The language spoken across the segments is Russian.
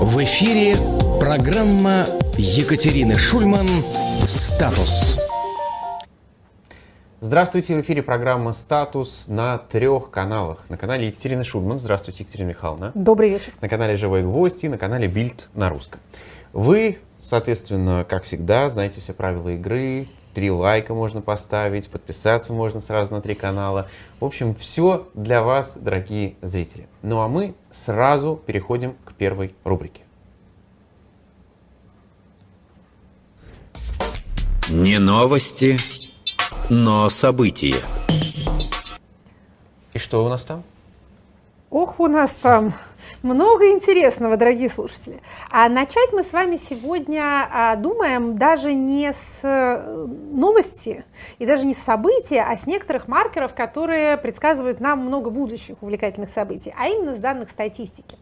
В эфире программа Екатерины Шульман «Статус». Здравствуйте, в эфире программа «Статус» на трех каналах. На канале Екатерины Шульман. Здравствуйте, Екатерина Михайловна. Добрый вечер. На канале «Живой гвоздь» и на канале «Бильд» на русском. Вы, соответственно, как всегда, знаете все правила игры. Три лайка можно поставить, подписаться можно сразу на три канала. В общем, все для вас, дорогие зрители. Ну а мы сразу переходим к первой рубрике. Не новости, но события. И что у нас там? Ох, у нас там много интересного, дорогие слушатели. А начать мы с вами сегодня а, думаем даже не с э, новости и даже не с события, а с некоторых маркеров, которые предсказывают нам много будущих увлекательных событий, а именно с данных статистики.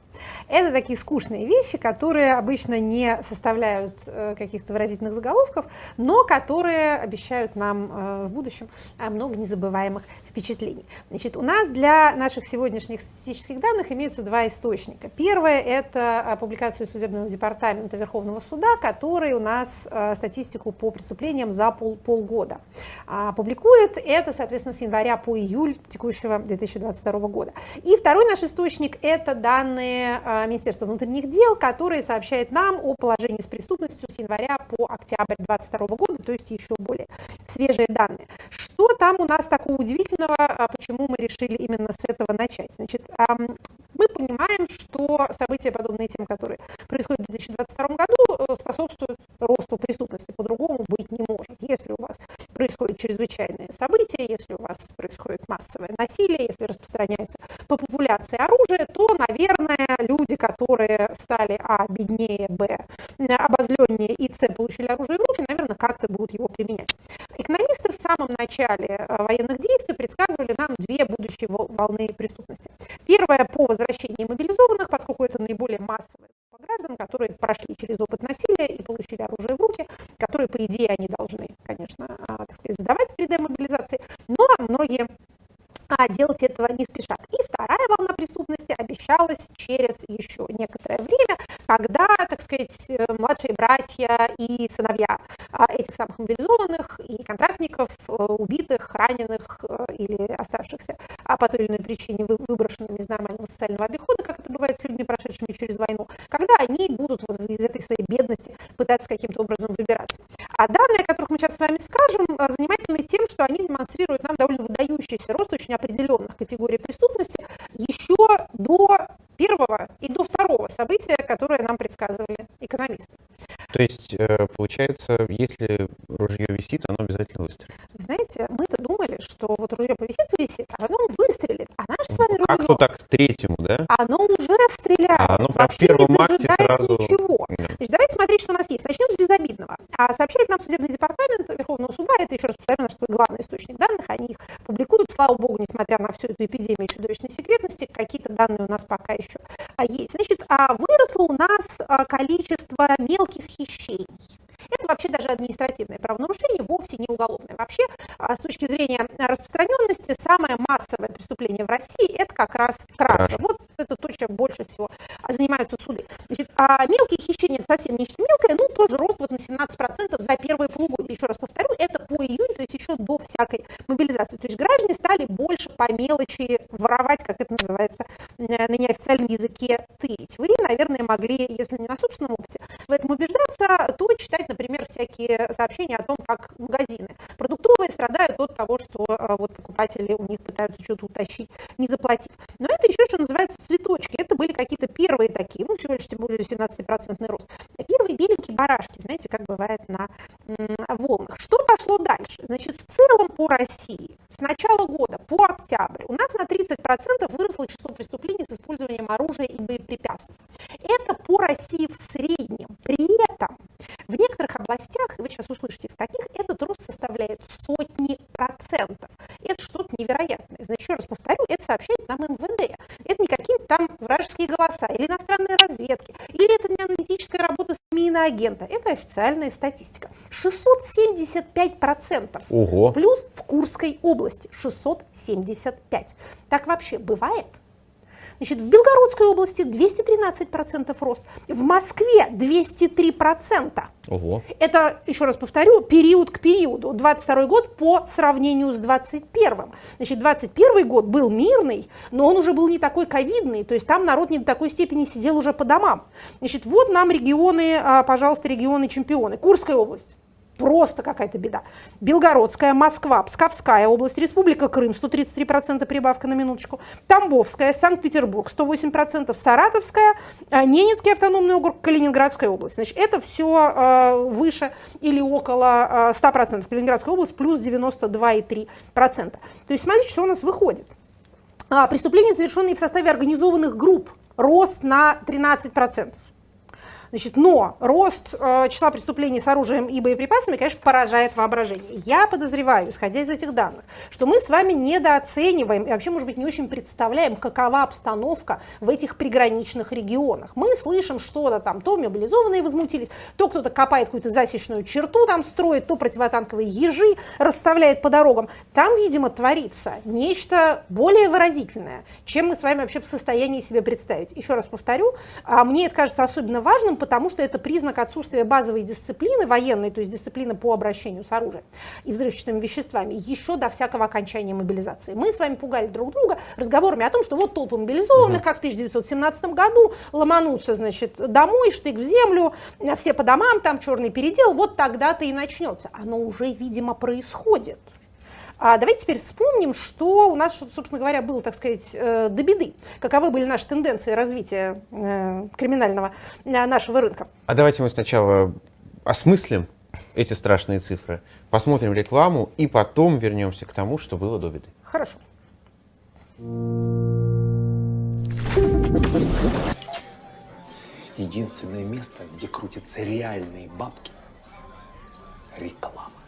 Это такие скучные вещи, которые обычно не составляют э, каких-то выразительных заголовков, но которые обещают нам э, в будущем много незабываемых впечатлений. Значит, у нас для наших сегодняшних статистических данных имеются два источника. Первое – это публикация Судебного департамента Верховного суда, который у нас статистику по преступлениям за пол, полгода а, публикует. Это, соответственно, с января по июль текущего 2022 года. И второй наш источник – это данные а, Министерства внутренних дел, которое сообщает нам о положении с преступностью с января по октябрь 2022 года, то есть еще более свежие данные. Что там у нас такого удивительного, а, почему мы решили именно с этого начать? Значит, мы понимаем, что события, подобные тем, которые происходят в 2022 году, э, способствуют росту преступности. По-другому быть не может. Если у вас происходят чрезвычайные события, если у вас происходит массовое насилие, если распространяется по популяции оружия, то, наверное, люди, которые стали А, беднее, Б, обозленнее и С, получили оружие в руки, наверное, как-то будут его применять. Экономисты в самом начале э, военных действий предсказывали нам две будущие волны преступности. Первая по возвращении мобилизованных, поскольку это наиболее массовая граждан, которые прошли через опыт насилия и получили оружие в руки, которые, по идее, они должны, конечно, а, так сказать, сдавать перед демобилизацией, но многие а делать этого не спешат. И вторая волна преступности обещалась через еще некоторое время, когда, так сказать, э, младшие братья и сыновья а, этих самых мобилизованных и контрактников, э, убитых, раненых э, или оставшихся а по той или иной причине выброшенными из нормального социального обихода, как это бывает с людьми, прошедшими через войну, когда они будут вот из этой своей бедности пытаться каким-то образом выбираться. А данные, о которых мы сейчас с вами скажем, занимательны тем, что они демонстрируют нам довольно выдающийся рост очень определенных категорий преступности еще до первого и до второго события, которое нам предсказывали экономисты. То есть, э, получается, если ружье висит, оно обязательно выстрелит? Вы знаете, мы-то думали, что вот ружье повисит, повисит, а оно выстрелит. А наше с вами ружье... Как то так третьему, да? Оно уже стреляет. А оно прям в первом акте сразу... ничего. Значит, давайте смотреть, что у нас есть. Начнем с безобидного. А сообщает нам судебный департамент Верховного суда, это еще раз повторю, наш главный источник данных, они их публикуют. Слава богу, несмотря на всю эту эпидемию чудовищной секретности, какие-то данные у нас пока еще а, есть. Значит, а выросло у нас а, количество мелких хищений. Это вообще даже административное правонарушение, вовсе не уголовное. Вообще, а, с точки зрения распространенности, самое массовое преступление в России – это как раз кража. Вот это то, чем больше всего занимаются суды. Значит, а мелкие хищения – это совсем нечто мелкое, ну, тоже рост вот на 17% за первые полугодие. Еще раз повторю, это по июню, то есть еще до всякой мобилизации. То есть граждане стали больше по мелочи воровать, как это называется на неофициальном языке, тырить. Вы, наверное, могли, если не на собственном опыте, в этом убеждаться, то читать, например, всякие сообщения о том, как магазины продуктовые страдают от того, что э, вот покупатели у них пытаются что-то утащить, не заплатив. Но это еще, что называется, цветочки. Это были какие-то первые такие, ну, всего лишь тем более 17% рост. Первые беленькие барашки, знаете, как бывает на волнах. Что пошло дальше? Значит, в целом по России с начала года по октябрь у нас на 30% выросло число преступлений с использованием оружия и боеприпасов. Это по России в среднем. При этом в некоторых областях, вы сейчас услышите, в каких этот рост составляет сотни процентов. Это что-то невероятное. Значит, еще раз повторю, это сообщает нам МВД. Это не какие-то там вражеские голоса или иностранные разведки, или это не аналитическая работа семейного агента. Это официальная статистика. 675 процентов. Плюс в Курской области 675. Так вообще бывает? Значит, в Белгородской области 213% рост, в Москве 203%. Ого. Это, еще раз повторю, период к периоду. 22 год по сравнению с 21. Значит, 21 год был мирный, но он уже был не такой ковидный, то есть там народ не до такой степени сидел уже по домам. Значит, вот нам регионы, а, пожалуйста, регионы-чемпионы. Курская область просто какая-то беда. Белгородская, Москва, Псковская область, Республика Крым, 133% прибавка на минуточку, Тамбовская, Санкт-Петербург, 108%, Саратовская, э, Ненецкий автономный округ, Калининградская область. Значит, это все э, выше или около э, 100%. Калининградская область плюс 92,3%. То есть смотрите, что у нас выходит. А, преступления, совершенные в составе организованных групп, рост на 13%. Значит, но рост э, числа преступлений с оружием и боеприпасами, конечно, поражает воображение. Я подозреваю, исходя из этих данных, что мы с вами недооцениваем и вообще, может быть, не очень представляем, какова обстановка в этих приграничных регионах. Мы слышим что-то там, то мобилизованные возмутились, то кто-то копает какую-то засечную черту там строит, то противотанковые ежи расставляет по дорогам. Там, видимо, творится нечто более выразительное, чем мы с вами вообще в состоянии себе представить. Еще раз повторю, а мне это кажется особенно важным, потому что это признак отсутствия базовой дисциплины военной, то есть дисциплины по обращению с оружием и взрывчатыми веществами, еще до всякого окончания мобилизации. Мы с вами пугали друг друга разговорами о том, что вот толпы мобилизованных, угу. как в 1917 году, ломанутся, значит, домой, штык в землю, все по домам, там черный передел, вот тогда-то и начнется. Оно уже, видимо, происходит. А давайте теперь вспомним, что у нас, собственно говоря, было, так сказать, э, до беды. Каковы были наши тенденции развития э, криминального э, нашего рынка. А давайте мы сначала осмыслим эти страшные цифры, посмотрим рекламу и потом вернемся к тому, что было до беды. Хорошо. Единственное место, где крутятся реальные бабки – реклама.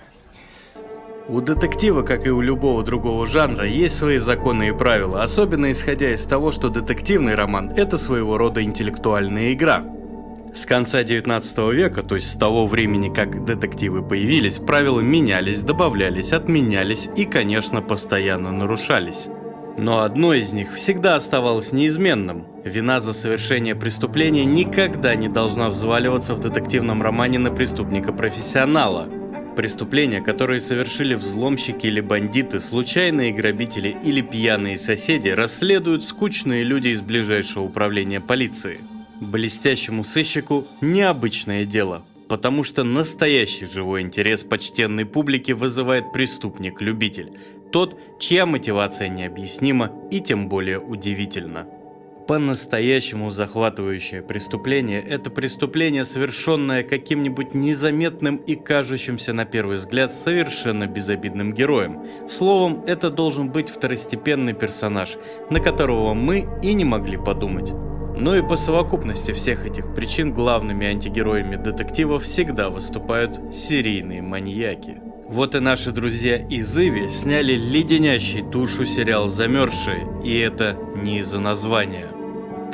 У детектива, как и у любого другого жанра, есть свои законы и правила, особенно исходя из того, что детективный роман – это своего рода интеллектуальная игра. С конца 19 века, то есть с того времени, как детективы появились, правила менялись, добавлялись, отменялись и, конечно, постоянно нарушались. Но одно из них всегда оставалось неизменным. Вина за совершение преступления никогда не должна взваливаться в детективном романе на преступника-профессионала – Преступления, которые совершили взломщики или бандиты, случайные грабители или пьяные соседи, расследуют скучные люди из ближайшего управления полиции. Блестящему сыщику необычное дело, потому что настоящий живой интерес почтенной публики вызывает преступник-любитель, тот, чья мотивация необъяснима и тем более удивительна. По-настоящему захватывающее преступление – это преступление, совершенное каким-нибудь незаметным и кажущимся на первый взгляд совершенно безобидным героем. Словом, это должен быть второстепенный персонаж, на которого мы и не могли подумать. Но и по совокупности всех этих причин главными антигероями детектива всегда выступают серийные маньяки. Вот и наши друзья из Иви сняли леденящий душу сериал «Замерзшие», и это не из-за названия.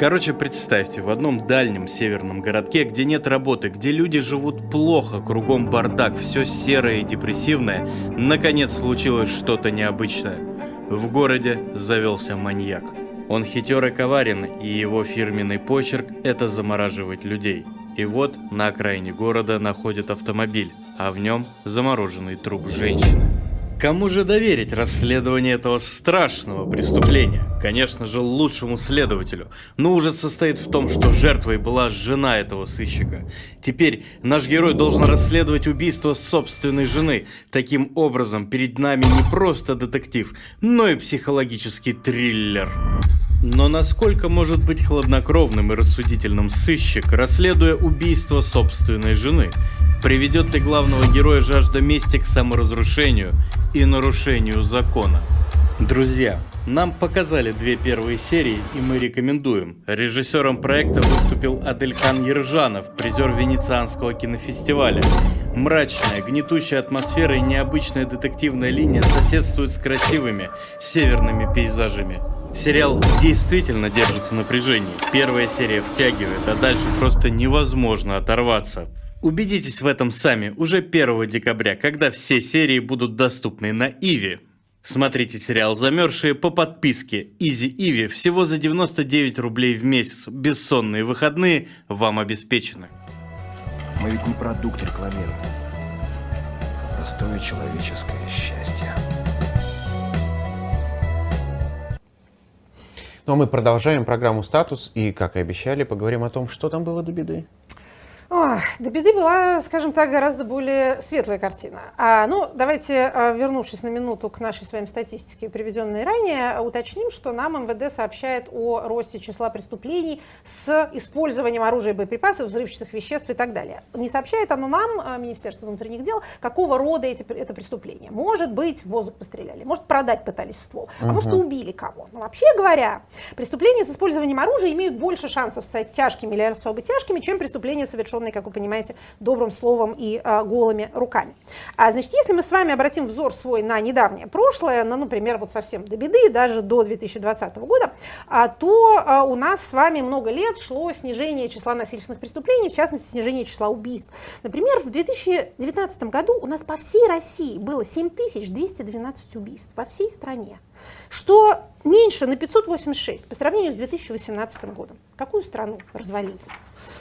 Короче, представьте, в одном дальнем северном городке, где нет работы, где люди живут плохо, кругом бардак, все серое и депрессивное, наконец случилось что-то необычное. В городе завелся маньяк. Он хитер и коварен, и его фирменный почерк – это замораживать людей. И вот на окраине города находят автомобиль, а в нем замороженный труп женщины. Кому же доверить расследование этого страшного преступления? Конечно же, лучшему следователю. Но ужас состоит в том, что жертвой была жена этого сыщика. Теперь наш герой должен расследовать убийство собственной жены. Таким образом, перед нами не просто детектив, но и психологический триллер. Но насколько может быть хладнокровным и рассудительным сыщик, расследуя убийство собственной жены? Приведет ли главного героя жажда мести к саморазрушению и нарушению закона? Друзья, нам показали две первые серии, и мы рекомендуем. Режиссером проекта выступил Адельхан Ержанов, призер Венецианского кинофестиваля. Мрачная, гнетущая атмосфера и необычная детективная линия соседствуют с красивыми северными пейзажами. Сериал действительно держит в напряжении. Первая серия втягивает, а дальше просто невозможно оторваться. Убедитесь в этом сами уже 1 декабря, когда все серии будут доступны на Иви. Смотрите сериал «Замерзшие» по подписке Изи Иви всего за 99 рублей в месяц. Бессонные выходные вам обеспечены. Мы ведь не продукт рекламируем. Простое человеческое счастье. Ну а мы продолжаем программу «Статус» и, как и обещали, поговорим о том, что там было до беды. Ой, до беды была, скажем так, гораздо более светлая картина. А, ну, давайте, а, вернувшись на минуту к нашей с вами статистике, приведенной ранее, уточним, что нам МВД сообщает о росте числа преступлений с использованием оружия и боеприпасов, взрывчатых веществ и так далее. Не сообщает оно нам, а, Министерство внутренних дел, какого рода эти, это преступление. Может быть, в воздух постреляли, может, продать пытались ствол, а может, и убили кого. Но вообще говоря, преступления с использованием оружия имеют больше шансов стать тяжкими или особо тяжкими, чем преступления, совершенные как вы понимаете, добрым словом и э, голыми руками. А, значит, если мы с вами обратим взор свой на недавнее прошлое, на, например, вот совсем до беды, даже до 2020 года, а, то а, у нас с вами много лет шло снижение числа насильственных преступлений, в частности, снижение числа убийств. Например, в 2019 году у нас по всей России было 7212 убийств, по всей стране что меньше на 586 по сравнению с 2018 годом. Какую страну развалили?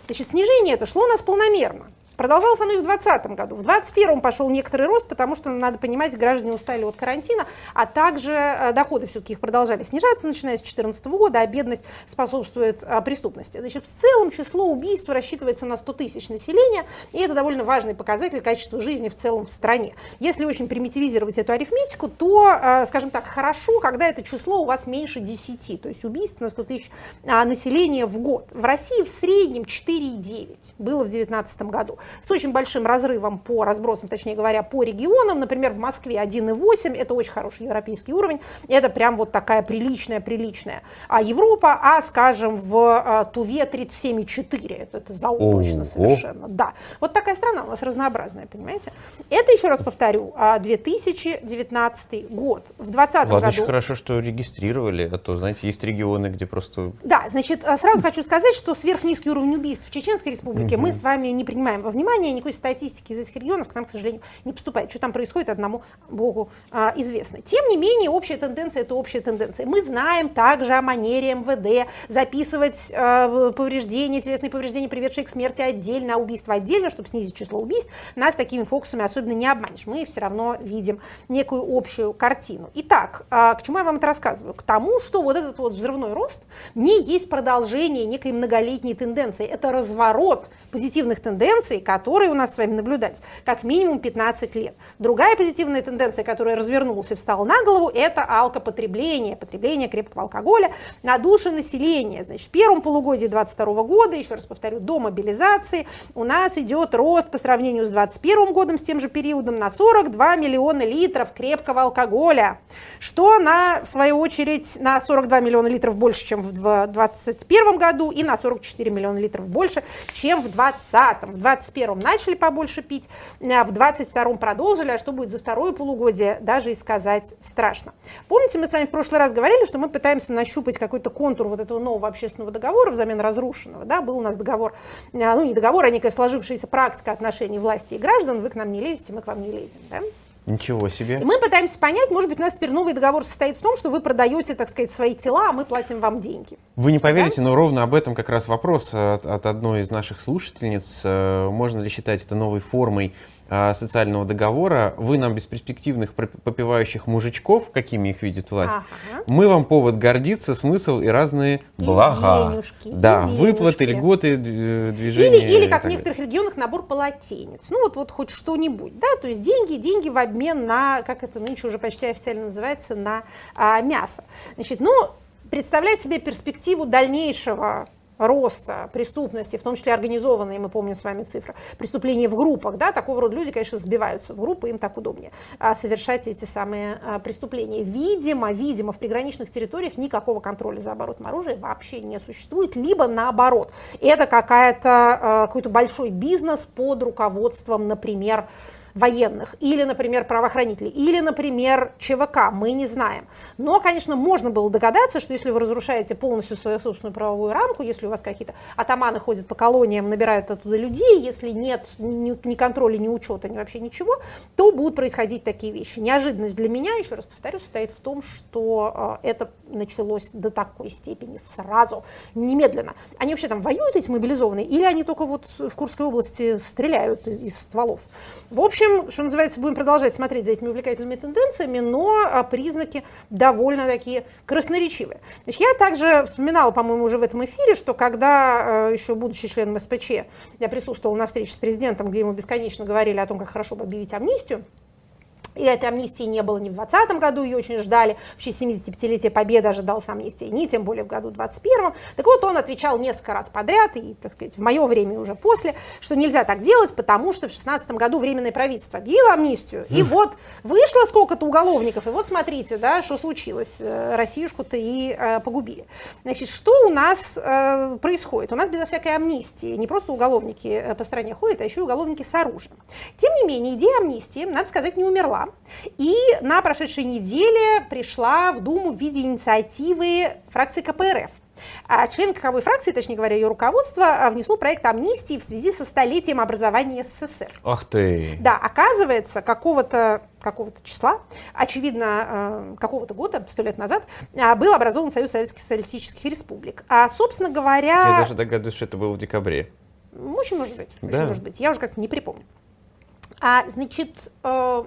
Значит, снижение это шло у нас полномерно. Продолжалось оно и в 2020 году. В 2021 пошел некоторый рост, потому что, надо понимать, граждане устали от карантина, а также э, доходы все-таки их продолжали снижаться, начиная с 2014 года, а бедность способствует а, преступности. Значит, в целом число убийств рассчитывается на 100 тысяч населения, и это довольно важный показатель качества жизни в целом в стране. Если очень примитивизировать эту арифметику, то, э, скажем так, хорошо, когда это число у вас меньше 10, то есть убийств на 100 тысяч а, населения в год. В России в среднем 4,9 было в 2019 году с очень большим разрывом по разбросам, точнее говоря, по регионам. Например, в Москве 1,8, это очень хороший европейский уровень, это прям вот такая приличная, приличная. А Европа, а, скажем, в а, Туве 37,4, это, это заоблачно Ого. совершенно. Да, вот такая страна у нас разнообразная, понимаете? Это, еще раз повторю, а, 2019 год. В 2020 Ладно, еще году... хорошо, что регистрировали, а то, знаете, есть регионы, где просто... Да, значит, а, сразу хочу сказать, что сверхнизкий уровень убийств в Чеченской республике мы с вами не принимаем во внимание, никакой статистики из этих регионов к нам, к сожалению, не поступает. Что там происходит, одному Богу а, известно. Тем не менее, общая тенденция – это общая тенденция. Мы знаем также о манере МВД записывать а, повреждения, телесные повреждения, приведшие к смерти отдельно, а убийства отдельно, чтобы снизить число убийств. Нас такими фокусами особенно не обманешь. Мы все равно видим некую общую картину. Итак, а, к чему я вам это рассказываю? К тому, что вот этот вот взрывной рост не есть продолжение некой многолетней тенденции. Это разворот позитивных тенденций, которые у нас с вами наблюдались как минимум 15 лет. Другая позитивная тенденция, которая развернулась и встала на голову, это алкопотребление, потребление крепкого алкоголя на душу населения. Значит, в первом полугодии 2022 года, еще раз повторю, до мобилизации у нас идет рост по сравнению с 2021 годом, с тем же периодом, на 42 миллиона литров крепкого алкоголя, что на, в свою очередь, на 42 миллиона литров больше, чем в 2021 году, и на 44 миллиона литров больше, чем в 2020. В 2021 начали побольше пить, а в 2022 продолжили, а что будет за второе полугодие, даже и сказать страшно. Помните, мы с вами в прошлый раз говорили, что мы пытаемся нащупать какой-то контур вот этого нового общественного договора взамен разрушенного. Да? Был у нас договор, а, ну не договор, а некая сложившаяся практика отношений власти и граждан. Вы к нам не лезете, мы к вам не лезем. Да? Ничего себе. И мы пытаемся понять, может быть, у нас теперь новый договор состоит в том, что вы продаете, так сказать, свои тела, а мы платим вам деньги. Вы не поверите, но ровно об этом как раз вопрос от, от одной из наших слушательниц. Э, Можно ли считать это новой формой социального договора? Вы нам бесперспективных попивающих мужичков, какими их видит власть, Ага. мы вам повод гордиться, смысл и разные И блага. денежки, и да, выплаты, денежки. льготы, д- движения. Или, или и как в некоторых регионах набор полотенец. Ну вот, вот хоть что-нибудь, да, то есть деньги, деньги в обмен на, как это нынче уже почти официально называется, на а, мясо. Значит, ну, представлять себе перспективу дальнейшего роста преступности, в том числе организованные, мы помним с вами цифры, преступления в группах, да, такого рода люди, конечно, сбиваются в группы, им так удобнее а, совершать эти самые а, преступления. Видимо, видимо, в приграничных территориях никакого контроля за оборотом оружия вообще не существует, либо наоборот, это какая-то, а, какой-то большой бизнес под руководством, например, военных, или, например, правоохранителей, или, например, ЧВК, мы не знаем. Но, конечно, можно было догадаться, что если вы разрушаете полностью свою собственную правовую рамку, если у вас какие-то атаманы ходят по колониям, набирают оттуда людей, если нет ни, ни контроля, ни учета, ни вообще ничего, то будут происходить такие вещи. Неожиданность для меня, еще раз повторю, состоит в том, что э, это началось до такой степени сразу, немедленно. Они вообще там воюют, эти мобилизованные, или они только вот в Курской области стреляют из, из стволов? В общем, что называется, будем продолжать смотреть за этими увлекательными тенденциями, но а, признаки довольно такие красноречивые. Значит, я также вспоминала, по-моему, уже в этом эфире, что когда, а, еще будучи членом СПЧ, я присутствовала на встрече с президентом, где ему бесконечно говорили о том, как хорошо бы объявить амнистию, и этой амнистии не было ни в 2020 году, ее очень ждали. В честь 75-летия Победы ожидалась амнистия, не тем более в году 21 Так вот, он отвечал несколько раз подряд, и, так сказать, в мое время и уже после, что нельзя так делать, потому что в 16 году Временное правительство объявило амнистию. И вот вышло сколько-то уголовников, и вот смотрите, да, что случилось. Э, Россиюшку-то и э, погубили. Значит, что у нас э, происходит? У нас безо всякой амнистии не просто уголовники э, по стране ходят, а еще и уголовники с оружием. Тем не менее, идея амнистии, надо сказать, не умерла. И на прошедшей неделе пришла в Думу в виде инициативы фракции КПРФ. А член каковой фракции, точнее говоря, ее руководство, а, внесло проект амнистии в связи со столетием образования СССР. Ах ты! Да, оказывается, какого-то какого-то числа, очевидно, а, какого-то года, сто лет назад, был образован Союз Советских Социалистических Республик. А, собственно говоря... Я даже догадываюсь, что это было в декабре. Очень может быть, очень Да. может быть. Я уже как-то не припомню. А, значит, э,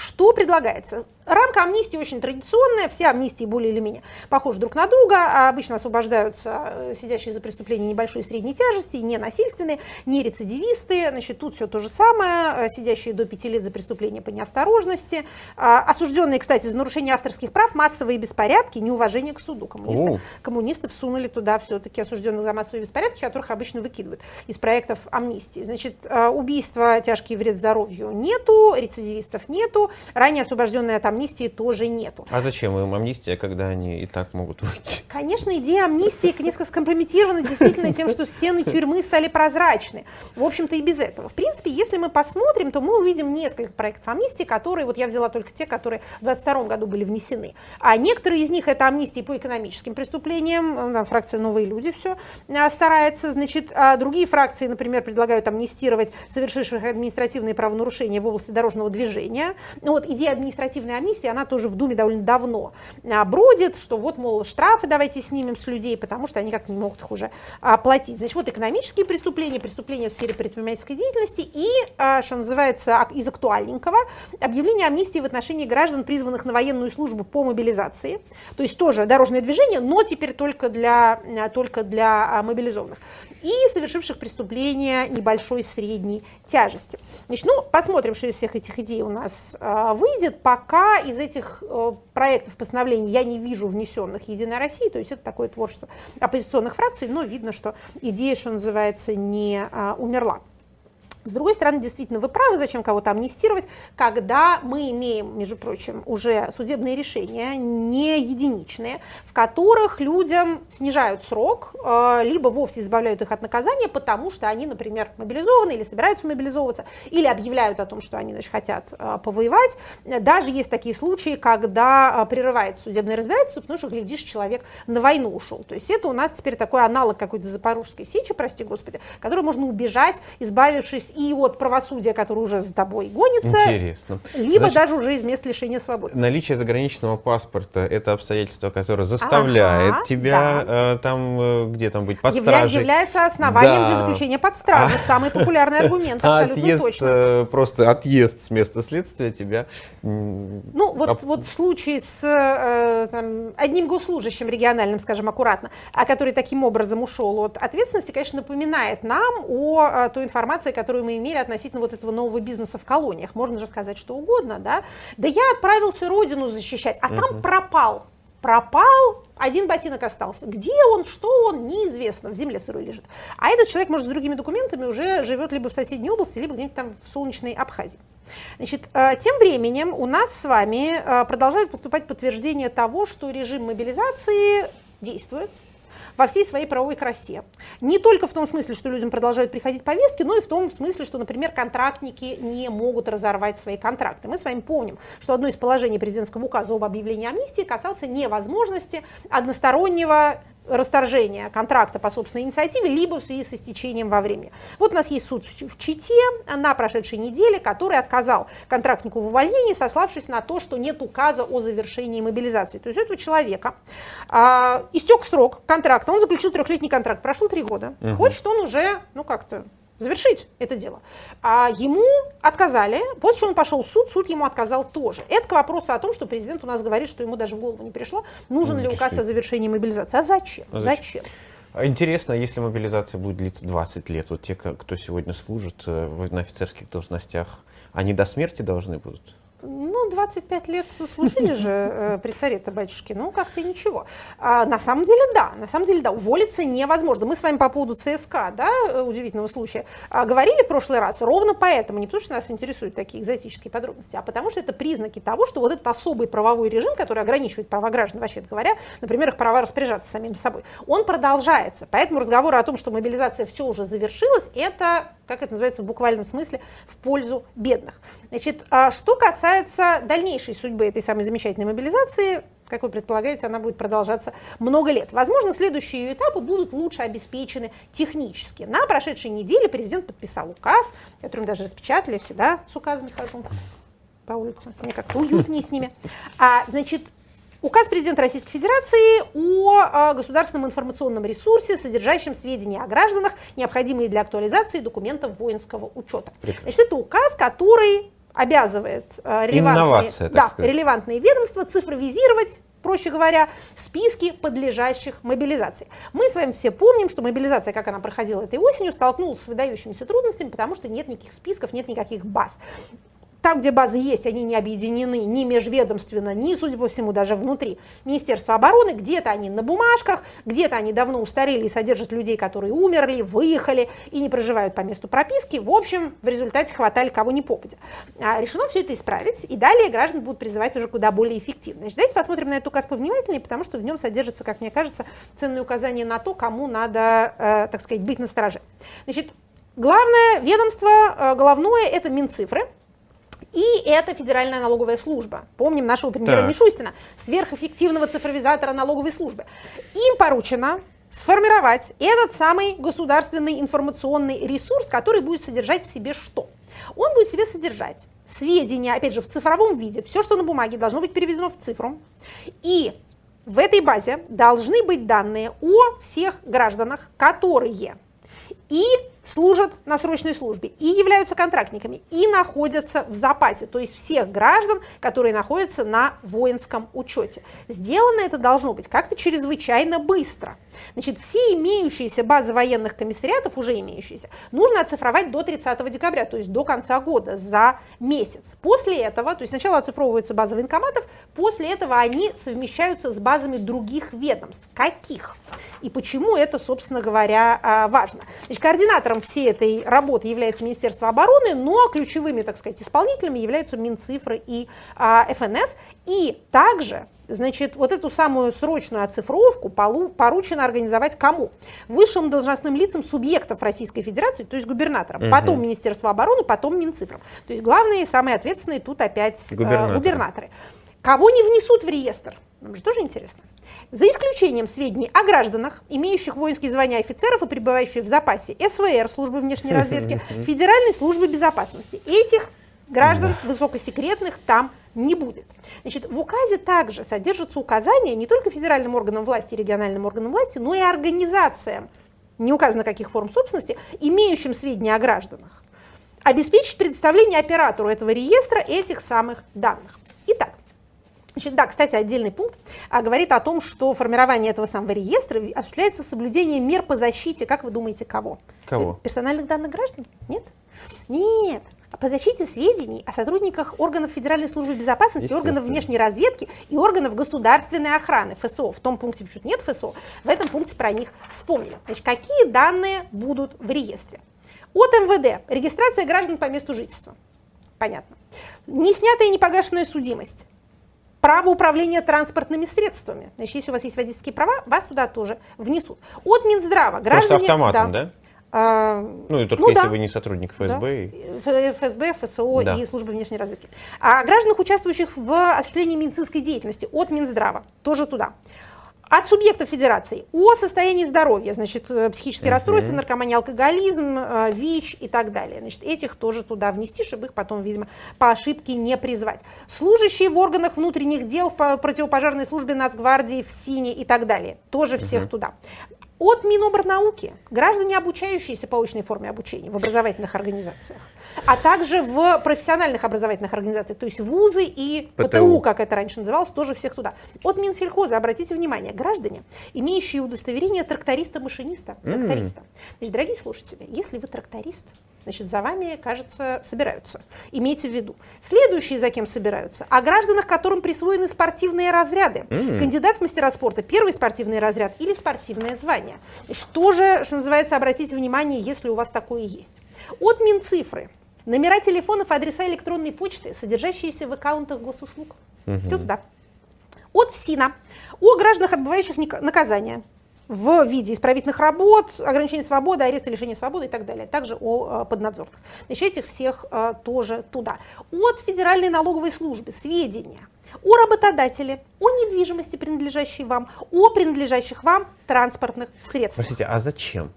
что предлагается? Рамка амнистии очень традиционная, все амнистии более или менее похожи друг на друга, а обычно освобождаются э, сидящие за преступления небольшой и средней тяжести, не насильственные, не рецидивисты, значит, тут все то же самое, э, сидящие до 5 лет за преступления по неосторожности, а, осужденные, кстати, за нарушение авторских прав, массовые беспорядки, неуважение к суду. Коммунисты, О. коммунисты всунули туда все-таки осужденных за массовые беспорядки, которых обычно выкидывают из проектов амнистии. Значит, э, убийства, тяжкий вред здоровью нету, рецидивистов нету, ранее освобожденные от амнистии тоже нету. А зачем им амнистия, когда они и так могут выйти? Конечно, идея амнистии несколько скомпрометирована действительно тем, что стены тюрьмы стали прозрачны. В общем-то и без этого. В принципе, если мы посмотрим, то мы увидим несколько проектов амнистии, которые, вот я взяла только те, которые в 2022 году были внесены. А некоторые из них это амнистии по экономическим преступлениям, фракция «Новые люди» все старается, значит, а другие фракции, например, предлагают амнистировать совершивших административные правонарушения в области дорожного движения. Ну Вот идея административной амнистии, она тоже в Думе довольно давно а, бродит, что вот, мол, штрафы давайте снимем с людей, потому что они как-то не могут их уже оплатить. Значит, вот экономические преступления, преступления в сфере предпринимательской деятельности и, а, что называется, из актуальненького, объявление амнистии в отношении граждан, призванных на военную службу по мобилизации. То есть тоже дорожное движение, но теперь только для, а, только для а, мобилизованных. И совершивших преступления небольшой средней тяжести. Значит, ну, посмотрим, что из всех этих идей у нас а, выйдет. Пока из этих э, проектов постановлений я не вижу внесенных Единой России, то есть это такое творчество оппозиционных фракций, но видно, что идея, что называется, не а, умерла. С другой стороны, действительно, вы правы, зачем кого-то амнистировать, когда мы имеем, между прочим, уже судебные решения, не единичные, в которых людям снижают срок, э, либо вовсе избавляют их от наказания, потому что они, например, мобилизованы или собираются мобилизовываться, или объявляют о том, что они значит, хотят э, повоевать. Даже есть такие случаи, когда э, прерывается судебное разбирательство, потому что, глядишь, человек на войну ушел. То есть это у нас теперь такой аналог какой-то Запорожской сечи, прости господи, который можно убежать, избавившись и от правосудия, которое уже за тобой гонится, Интересно. либо Значит, даже уже из мест лишения свободы. Наличие заграничного паспорта – это обстоятельство, которое заставляет Ага, тебя да. э, там, э, где там быть, под Явля- стражей. является основанием Да. для заключения под стражу. Самый популярный аргумент, А абсолютно отъезд, точно. э, просто отъезд с места следствия тебя... Ну, вот, оп- вот случай с э, там, одним госслужащим региональным, скажем аккуратно, а который таким образом ушел от ответственности, конечно, напоминает нам о, э, той информации, которую мы имели относительно вот этого нового бизнеса в колониях. Можно же сказать что угодно, да? Да я отправился родину защищать, а там пропал. Пропал, один ботинок остался. Где он, что он, неизвестно, в земле сырой лежит. А этот человек, может, с другими документами уже живет либо в соседней области, либо где-нибудь там в солнечной Абхазии. Значит, э, тем временем у нас с вами э, продолжают поступать подтверждения того, что режим мобилизации действует. Во всей своей правовой красе. Не только в том смысле, что людям продолжают приходить повестки, но и в том смысле, что, например, контрактники не могут разорвать свои контракты. Мы с вами помним, что одно из положений президентского указа об объявлении амнистии касался невозможности одностороннего расторжения контракта по собственной инициативе, либо в связи с истечением во времени. Вот у нас есть суд в Чите на прошедшей неделе, который отказал контрактнику в увольнении, сославшись на то, что нет указа о завершении мобилизации. То есть у этого человека а, истек срок контракта, он заключил трехлетний контракт, прошло три года. Угу. Хочет он уже, ну как-то завершить это дело. А ему отказали, после чего он пошел в суд, суд ему отказал тоже. Это к вопросу о том, что президент у нас говорит, что ему даже в голову не пришло, нужен ну, ли указ о завершении мобилизации. А зачем? А зачем? зачем? А интересно, если мобилизация будет длиться 20 лет, вот те, кто сегодня служит э, на офицерских должностях, они до смерти должны будут? Ну, 25 лет служили же э, при царе-то, батюшки, ну, как-то ничего. А, на самом деле, да, на самом деле, да, уволиться невозможно. Мы с вами по поводу ЦСКА, да, э, удивительного случая, а, говорили в прошлый раз ровно поэтому, не потому что нас интересуют такие экзотические подробности, а потому что это признаки того, что вот этот особый правовой режим, который ограничивает права граждан, вообще говоря, например, их права распоряжаться самим собой, он продолжается. Поэтому разговоры о том, что мобилизация все уже завершилась, это, как это называется в буквальном смысле, в пользу бедных. Значит, а что касается дальнейшей судьбы этой самой замечательной мобилизации, как вы предполагаете, она будет продолжаться много лет. Возможно, следующие ее этапы будут лучше обеспечены технически. На прошедшей неделе президент подписал указ, который мы даже распечатали, всегда с указами хожу по улице, мне как-то уютнее с ними. А, значит, Указ президента Российской Федерации о а, государственном информационном ресурсе, содержащем сведения о гражданах, необходимые для актуализации документов воинского учета. Прекрасно. Значит, это указ, который обязывает э, релевантные, да, релевантные ведомства цифровизировать проще говоря, списки подлежащих мобилизации. Мы с вами все помним, что мобилизация, как она проходила этой осенью, столкнулась с выдающимися трудностями, потому что нет никаких списков, нет никаких баз. Там, где базы есть, они не объединены ни межведомственно, ни, судя по всему, даже внутри Министерства обороны. Где-то они на бумажках, где-то они давно устарели и содержат людей, которые умерли, выехали и не проживают по месту прописки. В общем, в результате хватали кого ни попадя. А решено все это исправить, и далее граждан будут призывать уже куда более эффективно. Значит, давайте посмотрим на этот указ повнимательнее, потому что в нем содержится, как мне кажется, ценные указания на то, кому надо, э, так сказать, быть настороже. Значит, главное ведомство, э, головное, это Минцифры. И это Федеральная налоговая служба. Помним нашего премьера Мишустина, сверхэффективного цифровизатора налоговой службы. Им поручено сформировать этот самый государственный информационный ресурс, который будет содержать в себе что? Он будет в себе содержать сведения, опять же, в цифровом виде. Все, что на бумаге, должно быть переведено в цифру. И в этой базе должны быть данные о всех гражданах, которые и служат на срочной службе, и являются контрактниками, и находятся в запасе, то есть всех граждан, которые находятся на воинском учете. Сделано это должно быть как-то чрезвычайно быстро. Значит, все имеющиеся базы военных комиссариатов, уже имеющиеся, нужно оцифровать до 30 декабря, то есть до конца года, за месяц. После этого, то есть сначала оцифровываются базы военкоматов, после этого они совмещаются с базами других ведомств. Каких? И почему это, собственно говоря, а, важно? Значит, координатором всей этой работы является Министерство обороны, но ключевыми, так сказать, исполнителями являются Минцифры и а, ФНС. И также Значит, вот эту самую срочную оцифровку поручено организовать кому? Высшим должностным лицам субъектов Российской Федерации, то есть губернаторам, угу. потом Министерство обороны, потом Минцифрам. То есть главные, самые ответственные тут опять губернаторы. Э, губернаторы. Кого не внесут в реестр? Нам же тоже интересно. За исключением сведений о гражданах, имеющих воинские звания офицеров и пребывающих в запасе СВР, службы внешней разведки, Федеральной службы безопасности. Этих граждан высокосекретных там не будет. Значит, в указе также содержатся указания не только федеральным органам власти и региональным органам власти, но и организациям, не указано каких форм собственности, имеющим сведения о гражданах, обеспечить предоставление оператору этого реестра этих самых данных. Итак, Значит, да, кстати, отдельный пункт а, говорит о том, что формирование этого самого реестра осуществляется соблюдением мер по защите, как вы думаете, кого? Кого? Персональных данных граждан? Нет? Нет, по защите сведений о сотрудниках органов Федеральной службы безопасности, органов внешней разведки и органов государственной охраны, ФСО. В том пункте почему-то нет ФСО, в этом пункте про них вспомнили. Значит, какие данные будут в реестре? От МВД. Регистрация граждан по месту жительства. Понятно. Не снятая и не погашенная судимость. Право управления транспортными средствами. Значит, если у вас есть водительские права, вас туда тоже внесут. От Минздрава Просто граждане... автоматом, да? А, Ну, и только Ну если да. вы не сотрудник ФСБ. и- Ф- ФСБ, ФСО Да. и службы внешней разведки. А гражданах, участвующих в осуществлении медицинской деятельности от Минздрава, тоже туда. От субъектов федерации о состоянии здоровья, значит, э, психические расстройства, наркомания, алкоголизм, э, ВИЧ и так далее. Значит, этих тоже туда внести, чтобы их потом, видимо, по ошибке не призвать. Служащие в органах внутренних дел, в по- противопожарной службе Нацгвардии, в СИНе и так далее. Тоже всех туда. От Миноборнауки граждане, обучающиеся по очной форме обучения в образовательных организациях, а также в профессиональных образовательных организациях, то есть вузы и ПТУ. ПТУ, как это раньше называлось, тоже всех туда. От Минсельхоза, обратите внимание, граждане, имеющие удостоверение тракториста-машиниста, тракториста. Значит, дорогие слушатели, если вы тракторист, значит, за вами, кажется, собираются. Имейте в виду. Следующие, за кем собираются, о гражданах, которым присвоены спортивные разряды. Кандидат в мастера спорта, первый спортивный разряд или спортивное звание. Значит, тоже, что называется, обратите внимание, если у вас такое есть. От Минцифры. Номера телефонов, адреса электронной почты, содержащиеся в аккаунтах госуслуг. Все туда. От ФСИНа. О гражданах, отбывающих наказание в виде исправительных работ, ограничения свободы, ареста, лишения свободы и так далее. Также о э, поднадзорных. Значит, этих всех э, тоже туда. От Федеральной налоговой службы сведения о работодателе, о недвижимости, принадлежащей вам, о принадлежащих вам транспортных средствах. Простите, а зачем?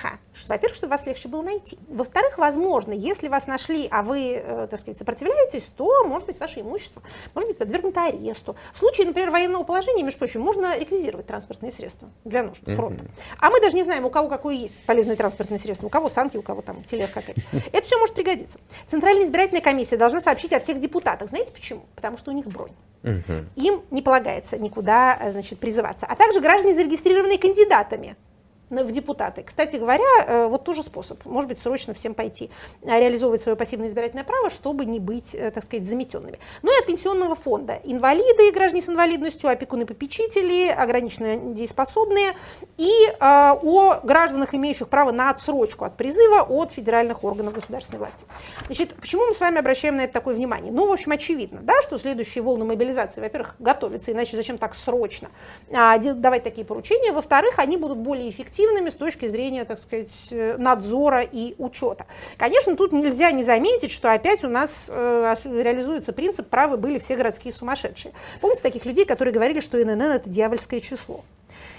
Ха. Во-первых, чтобы вас легче было найти. Во-вторых, возможно, если вас нашли, а вы, э, так сказать, сопротивляетесь, то, может быть, ваше имущество может быть подвергнуто аресту. В случае, например, военного положения, между прочим, можно реквизировать транспортные средства для нужд фронта. А мы даже не знаем, у кого какое есть полезное транспортное средство, у кого санки, у кого там телега какая-то. Это все может пригодиться. Центральная избирательная комиссия должна сообщить о всех депутатах. Знаете почему? Потому что у них бронь. Им не полагается никуда, э, значит, призываться. А также граждане, зарегистрированные кандидатами в депутаты. Кстати говоря, э, вот тоже способ, может быть, срочно всем пойти э, реализовывать свое пассивное избирательное право, чтобы не быть, э, так сказать, заметенными. Ну и от пенсионного фонда. Инвалиды, граждане с инвалидностью, опекуны-попечители, ограниченно дееспособные и э, о гражданах, имеющих право на отсрочку от призыва от федеральных органов государственной власти. Значит, почему мы с вами обращаем на это такое внимание? Ну, в общем, очевидно, да, что следующие волны мобилизации, во-первых, готовятся, иначе зачем так срочно а, давать такие поручения. Во-вторых, они будут более эффективными с точки зрения, так сказать, э, надзора и учета. Конечно, тут нельзя не заметить, что опять у нас э, реализуется принцип «правы были все городские сумасшедшие». Помните таких людей, которые говорили, что ИНН – это дьявольское число?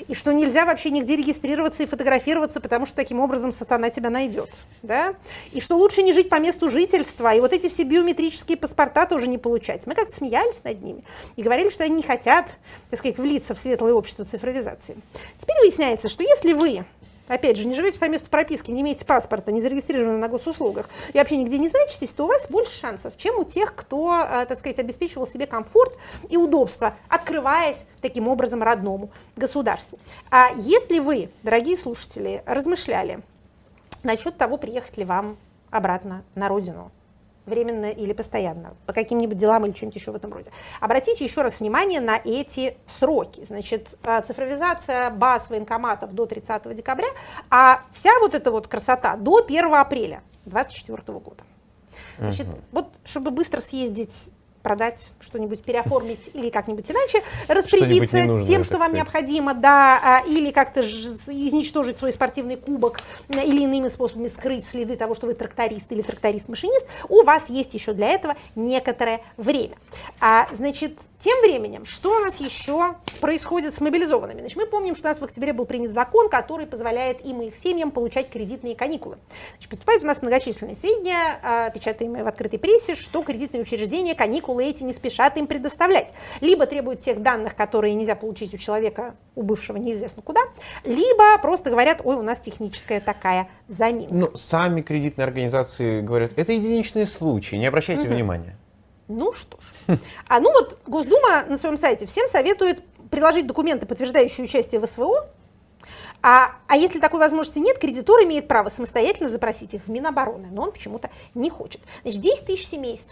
И что нельзя вообще нигде регистрироваться и фотографироваться, потому что таким образом сатана тебя найдет, да, и что лучше не жить по месту жительства, и вот эти все биометрические паспорта тоже не получать. Мы как-то смеялись над ними и говорили, что они не хотят, так сказать, влиться в светлое общество цифровизации. Теперь выясняется, что если вы Опять же, не живете по месту прописки, не имеете паспорта, не зарегистрированы на госуслугах и вообще нигде не значитесь, то у вас больше шансов, чем у тех, кто, э, так сказать, обеспечивал себе комфорт и удобство, открываясь таким образом родному государству. А если вы, дорогие слушатели, размышляли насчет того, приехать ли вам обратно на родину, временно или постоянно, по каким-нибудь делам или что-нибудь еще в этом роде. Обратите еще раз внимание на эти сроки. Значит, э, цифровизация баз военкоматов до 30 декабря, а вся вот эта вот красота до 1 апреля 2024 года. Значит, вот чтобы быстро съездить продать что-нибудь, переоформить или как-нибудь иначе, распорядиться тем, что вам сказать. необходимо, да, а, или как-то изничтожить свой спортивный кубок или иными способами скрыть следы того, что вы тракторист или тракторист-машинист, у вас есть еще для этого некоторое время. А, значит, тем временем, что у нас еще происходит с мобилизованными? Значит, мы помним, что у нас в октябре был принят закон, который позволяет им и их семьям получать кредитные каникулы. Значит, поступают у нас многочисленные сведения, а, печатаемые в открытой прессе, что кредитные учреждения каникулы эти не спешат им предоставлять. Либо требуют тех данных, которые нельзя получить у человека, убывшего неизвестно куда, либо просто говорят, ой, у нас техническая такая заминка. Ну, сами кредитные организации говорят, это единичные случаи, не обращайте внимания. Ну что ж. А ну вот Госдума на своем сайте всем советует приложить документы, подтверждающие участие в СВО. А, а если такой возможности нет, кредитор имеет право самостоятельно запросить их в Минобороны, но он почему-то не хочет. Значит, 10 тысяч семейств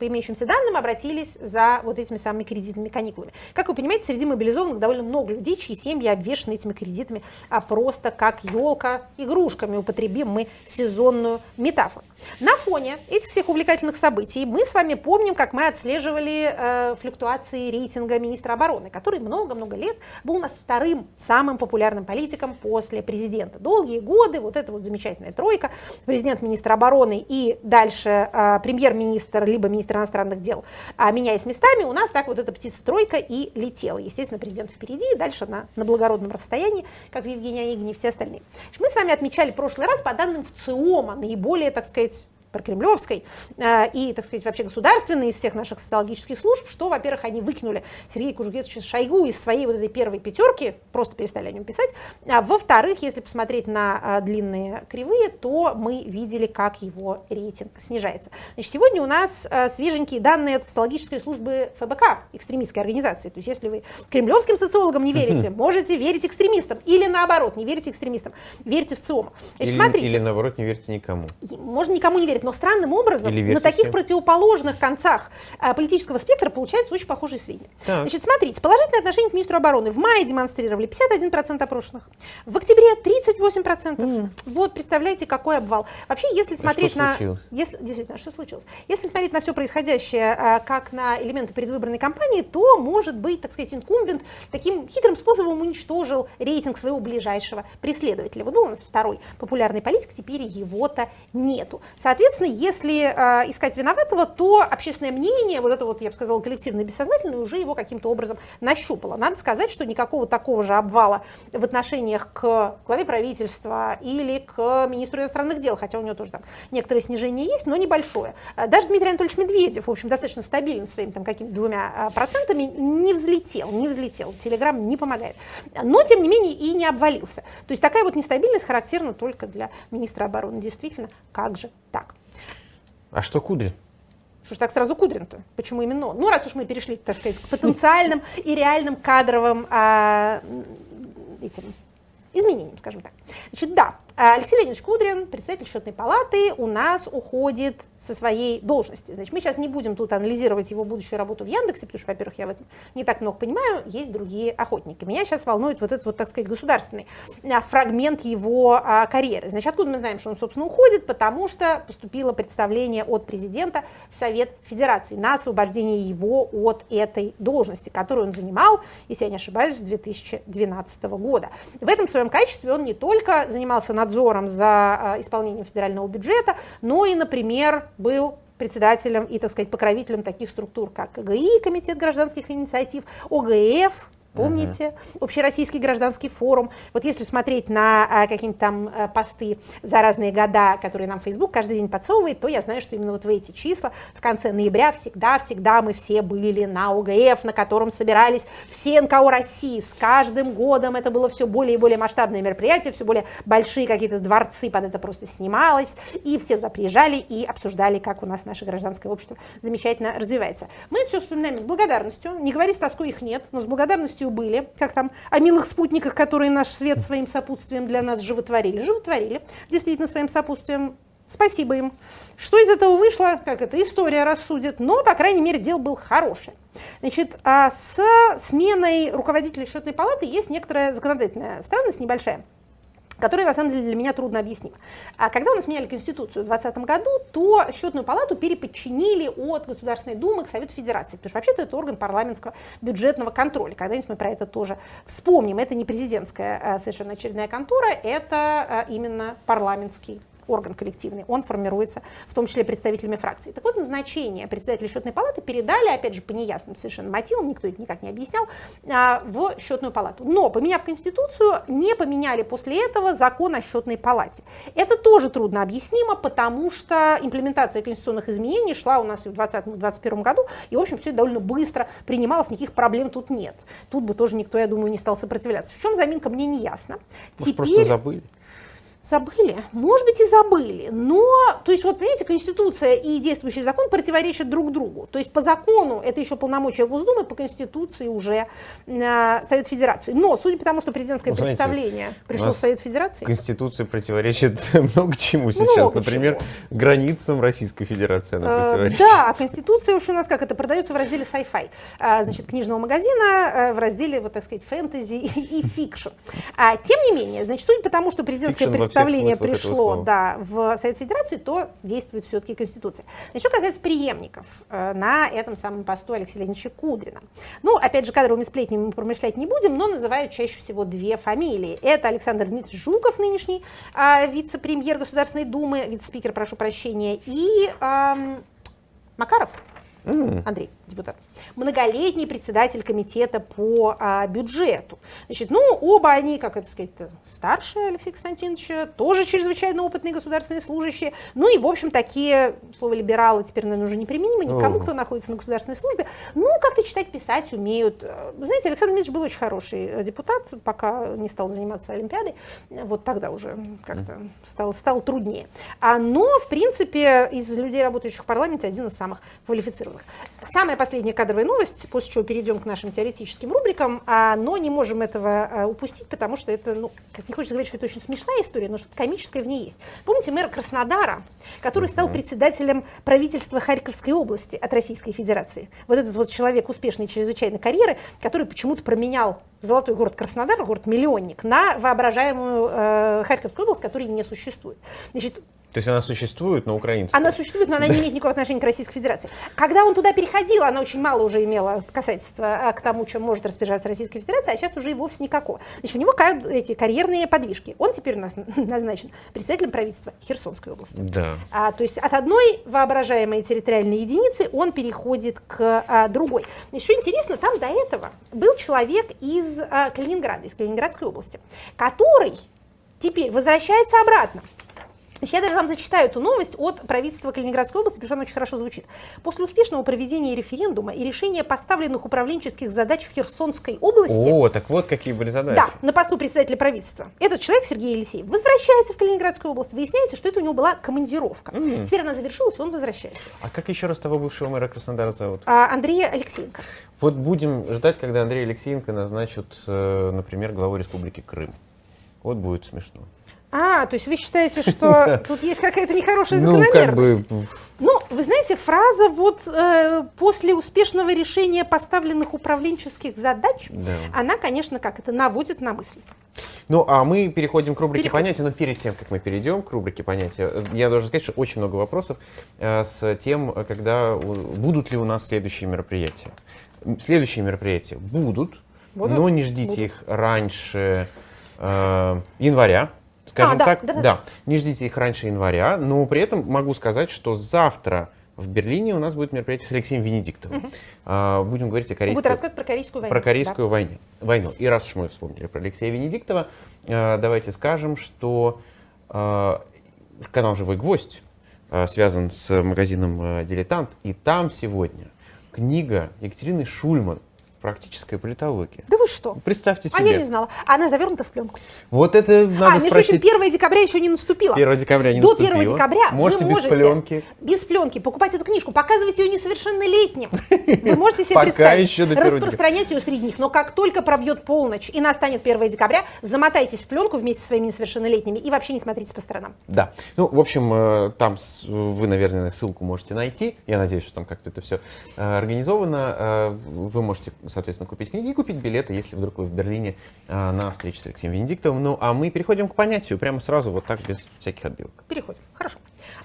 по имеющимся данным, обратились за вот этими самыми кредитными каникулами. Как вы понимаете, среди мобилизованных довольно много людей, чьи семьи обвешаны этими кредитами, а просто как елка игрушками, употребим мы сезонную метафору. На фоне этих всех увлекательных событий мы с вами помним, как мы отслеживали э, флюктуации рейтинга министра обороны, который много-много лет был у нас вторым самым популярным политиком после президента. Долгие годы вот эта вот замечательная тройка, президент, министр обороны и дальше э, премьер-министр, либо министр иностранных дел, а меняясь местами, у нас так вот эта птица-тройка и летела. Естественно, президент впереди, и дальше на, на благородном расстоянии, как Евгений Онегин и все остальные. Мы с вами отмечали в прошлый раз по данным в ЦИОМа наиболее, так сказать, прокремлевской э, и, так сказать, вообще государственной из всех наших социологических служб, что, во-первых, они выкинули Сергея Кужугетовича Шойгу из своей вот этой первой пятерки, просто перестали о нем писать. А во-вторых, если посмотреть на а, длинные кривые, то мы видели, как его рейтинг снижается. Значит, сегодня у нас а, свеженькие данные от социологической службы ФБК, экстремистской организации. То есть, если вы кремлевским социологам не верите, можете верить экстремистам. Или наоборот, не верите экстремистам, верьте в ЦИОМа. Значит, или, смотрите. Или наоборот, не верьте никому. Можно никому не верить верит, но странным образом на таких всем. противоположных концах а, политического спектра получаются очень похожие сведения. Так. Значит, смотрите, положительное отношение к министру обороны в мае демонстрировали 51% опрошенных, в октябре 38%. Mm. Вот, представляете, какой обвал. Вообще, если смотреть а на... Если, действительно, что случилось? Если смотреть на все происходящее а, как на элементы предвыборной кампании, то, может быть, так сказать, инкумбент таким хитрым способом уничтожил рейтинг своего ближайшего преследователя. Вот был у нас второй популярный политик, теперь его-то нету. Соответственно, Соответственно, если э, искать виноватого, то общественное мнение, вот это вот, я бы сказала, коллективное бессознательное, уже его каким-то образом нащупало. Надо сказать, что никакого такого же обвала в отношениях к главе правительства или к министру иностранных дел, хотя у него тоже там некоторое снижение есть, но небольшое. Э, даже Дмитрий Анатольевич Медведев, в общем, достаточно стабилен своими там какими-то двумя э, процентами, не взлетел, не взлетел. Телеграм не помогает. Но, тем не менее, и не обвалился. То есть такая вот нестабильность характерна только для министра обороны. Действительно, как же так? А что Кудрин? Что ж так сразу Кудрин-то? Почему именно? Ну, раз уж мы перешли, так сказать, к потенциальным и реальным кадровым а, этим изменениям, скажем так. Значит, да, Алексей Леонидович Кудрин, председатель счетной палаты, у нас уходит со своей должности. Значит, мы сейчас не будем тут анализировать его будущую работу в Яндексе, потому что, во-первых, я в этом не так много понимаю, есть другие охотники. Меня сейчас волнует вот этот вот, так сказать, государственный а, фрагмент его а, карьеры. Значит, откуда мы знаем, что он, собственно, уходит? Потому что поступило представление от президента в Совет Федерации на освобождение его от этой должности, которую он занимал, если я не ошибаюсь, с 2012 года. В этом своем качестве он не только занимался над надзором за а, исполнением федерального бюджета, но и, например, был председателем и, так сказать, покровителем таких структур, как КГИ, Комитет гражданских инициатив, ОГФ, Помните? Угу. Общероссийский гражданский форум. Вот если смотреть на а, какие-нибудь там а, посты за разные года, которые нам Facebook каждый день подсовывает, то я знаю, что именно вот в эти числа в конце ноября всегда-всегда мы все были на ОГФ, на котором собирались все НКО России. С каждым годом это было все более и более масштабное мероприятие, все более большие какие-то дворцы под это просто снималось, и все туда приезжали и обсуждали, как у нас наше гражданское общество замечательно развивается. Мы все вспоминаем с благодарностью, не говори с тоской их нет, но с благодарностью радостью были, как там, о милых спутниках, которые наш свет своим сопутствием для нас животворили. Животворили, действительно, своим сопутствием. Спасибо им. Что из этого вышло, как эта история рассудит, но, по крайней мере, дело было хорошее. Значит, а с сменой руководителя счетной палаты есть некоторая законодательная странность небольшая которая на самом деле для меня трудно объяснима. А когда у нас меняли Конституцию в 2020 году, то счетную палату переподчинили от Государственной Думы к Совету Федерации, потому что вообще-то это орган парламентского бюджетного контроля. Когда-нибудь мы про это тоже вспомним. Это не президентская а, совершенно очередная контора, это а, именно парламентский орган коллективный, он формируется в том числе представителями фракции. Так вот, назначение председателя счетной палаты передали, опять же, по неясным совершенно мотивам, никто это никак не объяснял, а, в счетную палату. Но, поменяв Конституцию, не поменяли после этого закон о счетной палате. Это тоже трудно объяснимо, потому что имплементация конституционных изменений шла у нас в 2020-2021 году, и, в общем, все это довольно быстро принималось, никаких проблем тут нет. Тут бы тоже никто, я думаю, не стал сопротивляться. В чем заминка, мне не ясно. Может, Теперь... просто забыли? Забыли? Может быть и забыли, но, то есть вот, понимаете, Конституция и действующий закон противоречат друг другу. То есть по закону это еще полномочия Госдумы, по Конституции уже э, Совет Федерации. Но, судя по тому, что президентское Ну, знаете, представление пришло в Совет Федерации, Конституция противоречит много чему сейчас. Много Например, чего. границам Российской Федерации она Э, противоречит. Да, а Конституция, в общем, у нас как это продается в разделе sci-fi, а, значит, книжного магазина, э, в разделе, вот так сказать, фэнтези и, и fiction. А, тем не менее, значит, судя по тому, что президентское всех представление пришло да, в Совет Федерации, то действует все-таки Конституция. Что касается преемников э, на этом самом посту Алексея Леонидовича Кудрина. Ну, опять же, кадровыми сплетнями мы промышлять не будем, но называют чаще всего две фамилии. Это Александр Дмитриевич Жуков, нынешний а, вице-премьер Государственной Думы, вице-спикер, прошу прощения, и ам, Макаров, Андрей, депутат, многолетний председатель комитета по а, бюджету. Значит, ну, оба они, как это сказать, старше Алексея Константиновича, тоже чрезвычайно опытные государственные служащие. Ну и, в общем, такие, слово либералы теперь, наверное, уже неприменимо никому, О. кто находится на государственной службе. Ну, как-то читать, писать умеют. Э, Вы знаете, Александр Дмитриевич был очень хороший э, депутат, пока не стал заниматься Олимпиадой. Э, Вот тогда уже как-то стало, стало труднее. А, но, в принципе, из людей, работающих в парламенте, один из самых квалифицированных. Самая последняя кадровая новость, после чего перейдем к нашим теоретическим рубрикам, а, но не можем этого а, упустить, потому что это, ну, как не хочется говорить, что это очень смешная история, но что-то комическое в ней есть. Помните мэра Краснодара, который стал председателем правительства Харьковской области от Российской Федерации? Вот этот вот человек успешной чрезвычайно карьеры, который почему-то променял золотой город Краснодар, город-миллионник, на воображаемую э, Харьковскую область, которой не существует. Значит, То есть она существует, но украинская. она существует, но она не имеет никакого отношения к Российской Федерации. Когда он туда переходил, она очень мало уже имела касательства а, к тому, чем может распоряжаться Российская Федерация, а сейчас уже и вовсе никакого. Значит, у него эти карьерные подвижки. Он теперь у нас назначен председателем правительства Херсонской области. Да. А, то есть от одной воображаемой территориальной единицы он переходит к а, другой. Еще интересно, там до этого был человек из а, Калининграда, из Калининградской области, который теперь возвращается обратно. Значит, Я даже вам зачитаю эту новость от правительства Калининградской области, потому что она очень хорошо звучит. После успешного проведения референдума и решения поставленных управленческих задач в Херсонской области, О, так вот какие были задачи. да, на посту председателя правительства. Этот человек, Сергей Елисеев, возвращается в Калининградскую область. Выясняется, что это у него была командировка. Теперь она завершилась, и он возвращается. А как еще раз того бывшего мэра Краснодара зовут? А, Андрея Алексеенко. Вот будем ждать, когда Андрей Алексеенко назначат, э, например, главой Республики Крым. Вот будет смешно. А, то есть вы считаете, что тут есть какая-то нехорошая Ну, закономерность? Ну, вы знаете, фраза вот э, после успешного решения поставленных управленческих задач, Да. она, конечно, как это наводит на мысль. Ну, а мы переходим к рубрике Переходим. понятия, но перед тем, как мы перейдем к рубрике понятия, э, я должен сказать, что очень много вопросов э, с тем, э, когда будут ли у нас следующие мероприятия. Следующие мероприятия будут, Будут? но не ждите Будут. их раньше э, января. Скажем А, да, так, да, да. не ждите их раньше января, но при этом могу сказать, что завтра в Берлине у нас будет мероприятие с Алексеем Венедиктовым. А, будем говорить о Будет корейской рассказывать про корейскую войну. про корейскую войну. войну. И раз уж мы вспомнили про Алексея Венедиктова, э, давайте скажем, что э, канал «Живой гвоздь» э, связан с магазином «Дилетант», и там сегодня книга Екатерины Шульман «Практическая политология». Да вы что? Представьте А себе. я не знала. Она завернута в пленку. Вот это надо а, между прочим, спросить. 1 декабря еще не наступило. 1 декабря не До наступило. 1 декабря Можете вы без можете пленки. без пленки покупать эту книжку, показывать ее несовершеннолетним. Вы можете себе Пока представить, еще до 1 декабря. распространять ее среди них. Но как только пробьет полночь и настанет 1 декабря, замотайтесь в пленку вместе со своими несовершеннолетними и вообще не смотрите по сторонам. Да. Ну, в общем, э, там вы, наверное, ссылку можете найти. Я надеюсь, что там как-то это все организовано. Э, Вы можете, соответственно, купить книги и купить билеты, если вдруг вы в Берлине э, на встречу с Алексеем Венедиктовым. Ну, а мы переходим к понятию прямо сразу, вот так, без всяких отбивок. Переходим. Хорошо.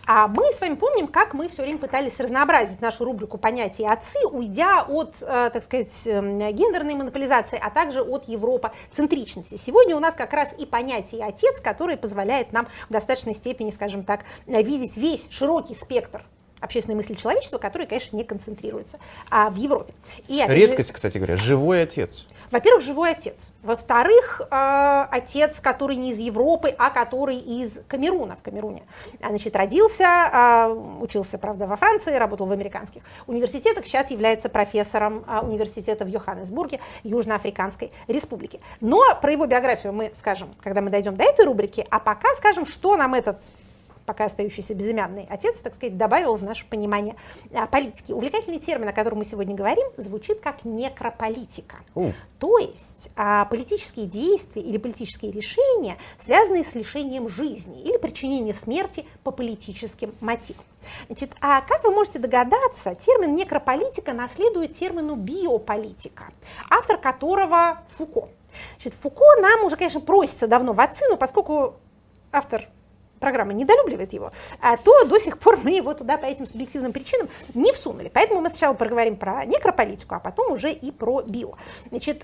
А мы с вами помним, как мы все время пытались разнообразить нашу рубрику понятия отцы, уйдя от, э, так сказать, эм, гендерной монополизации, а также от европоцентричности. Сегодня у нас как раз и понятие отец, которое позволяет нам в достаточной степени, скажем так, видеть весь широкий спектр общественной мысли человечества, которая, конечно, не концентрируется а, в Европе. И, Редкость, же, кстати говоря, живой отец. Во-первых, живой отец. Во-вторых, э, отец, который не из Европы, а который из Камеруна, в Камеруне. Значит, родился, э, учился, правда, во Франции, работал в американских университетах, сейчас является профессором э, университета в Йоханнесбурге, Южноафриканской республики. Но про его биографию мы скажем, когда мы дойдем до этой рубрики, а пока скажем, что нам этот пока остающийся безымянный отец, так сказать, добавил в наше понимание а, политики. Увлекательный термин, о котором мы сегодня говорим, звучит как некрополитика. Uh. То есть а, политические действия или политические решения, связанные с лишением жизни или причинением смерти по политическим мотивам. Значит, а как вы можете догадаться, термин некрополитика наследует термину биополитика, автор которого Фуко. Значит, Фуко нам уже, конечно, просится давно в отцы, но поскольку автор программа недолюбливает его, а, то до сих пор мы его туда по этим субъективным причинам не всунули. Поэтому мы сначала проговорим про некрополитику, а потом уже и про био. Значит,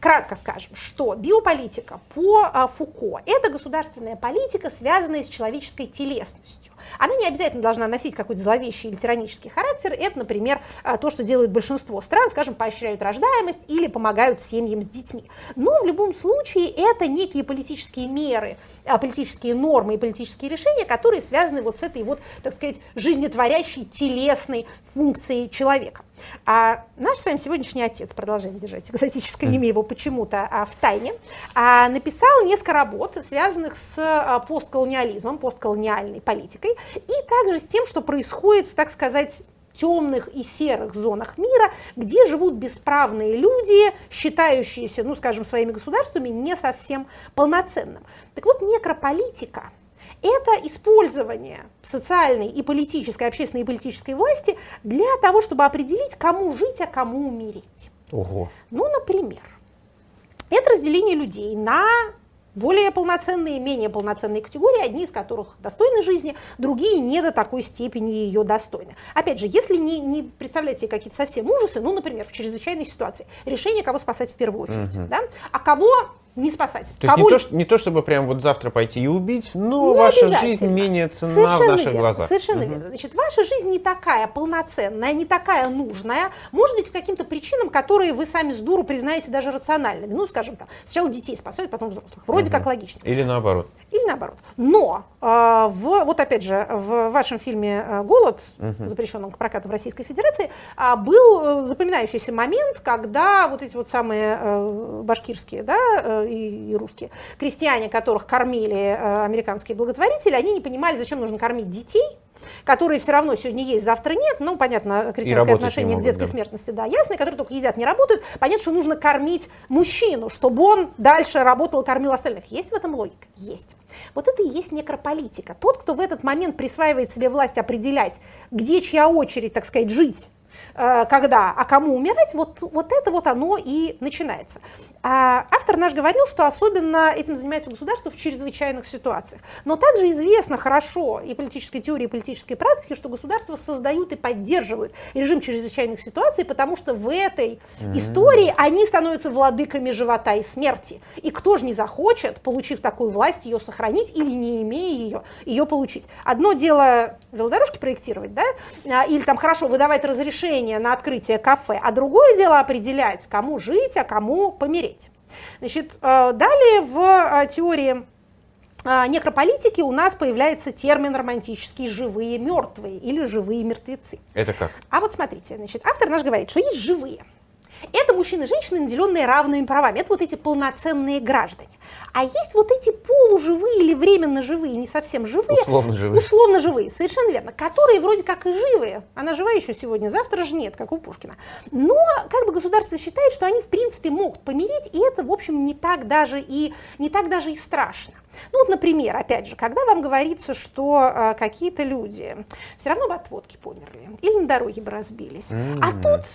Кратко скажем, что биополитика по а, Фуко – это государственная политика, связанная с человеческой телесностью. Она не обязательно должна носить какой-то зловещий или тиранический характер. Это, например, а, то, что делает большинство стран, скажем, поощряют рождаемость или помогают семьям с детьми. Но в любом случае это некие политические меры, а, политические нормы и политические решения, которые связаны вот с этой вот, так сказать, жизнетворящей телесной функцией человека. А наш с вами сегодняшний отец, продолжаем держать экзотическое имя его почему-то а, в тайне, а, написал несколько работ, связанных с а, постколониализмом, постколониальной политикой, и также с тем, что происходит в, так сказать, темных и серых зонах мира, где живут бесправные люди, считающиеся, ну, скажем, своими государствами не совсем полноценным. Так вот, некрополитика – это использование социальной и политической, общественной и политической власти для того, чтобы определить, кому жить, а кому умереть. Ого. Ну, например, это разделение людей на более полноценные, менее полноценные категории, одни из которых достойны жизни, другие не до такой степени ее достойны. Опять же, если не, не представлять себе какие-то совсем ужасы, ну, например, в чрезвычайной ситуации, решение, кого спасать в первую очередь, угу. да, а кого не спасать. То есть не то, не то, чтобы прям вот завтра пойти и убить, но не ваша жизнь менее ценна Совершенно в наших верно. глазах. Совершенно угу. верно. Значит, ваша жизнь не такая полноценная, не такая нужная, может быть, по каким-то причинам, которые вы сами с дуру признаете даже рациональными. Ну, скажем так, сначала детей спасают, потом взрослых. Вроде угу. как логично. Или наоборот. Или наоборот. Но э, в, вот опять же, в вашем фильме э, «Голод», угу. запрещенном к прокату в Российской Федерации, э, был запоминающийся момент, когда вот эти вот самые э, башкирские да, э, и, и русские крестьяне, которых кормили э, американские благотворители, они не понимали, зачем нужно кормить детей, которые все равно сегодня есть, завтра нет. Ну, понятно, крестьянское отношение могут, к детской да. смертности, да, ясно, которые только едят, не работают. Понятно, что нужно кормить мужчину, чтобы он дальше работал, кормил остальных. Есть в этом логика? Есть. Вот это и есть некрополитика. Тот, кто в этот момент присваивает себе власть определять, где чья очередь, так сказать, жить, Э, когда, а кому умирать, вот, вот это вот оно и начинается. А автор наш говорил, что особенно этим занимается государство в чрезвычайных ситуациях. Но также известно хорошо и политической теории, и политической практике, что государства создают и поддерживают режим чрезвычайных ситуаций, потому что в этой mm-hmm. истории они становятся владыками живота и смерти. И кто же не захочет, получив такую власть, ее сохранить или не имея ее, ее получить. Одно дело велодорожки проектировать, да, а, или там хорошо выдавать разрешение на открытие кафе, а другое дело определять, кому жить, а кому помереть. Значит, э, далее в э, теории э, некрополитики у нас появляется термин романтические живые мертвые или живые мертвецы. Это как? А вот смотрите, значит, автор наш говорит, что есть живые. Это мужчины и женщины, наделенные равными правами. Это вот эти полноценные граждане. А есть вот эти полуживые или временно живые, не совсем живые. Условно живые. Условно живые, совершенно верно. Которые вроде как и живые. Она жива еще сегодня, завтра же нет, как у Пушкина. Но как бы государство считает, что они в принципе могут помереть, и это, в общем, не так даже и, не так даже и страшно. Ну вот, например, опять же, когда вам говорится, что э, какие-то люди все равно бы от водки померли, или на дороге бы разбились, mm-hmm. а тут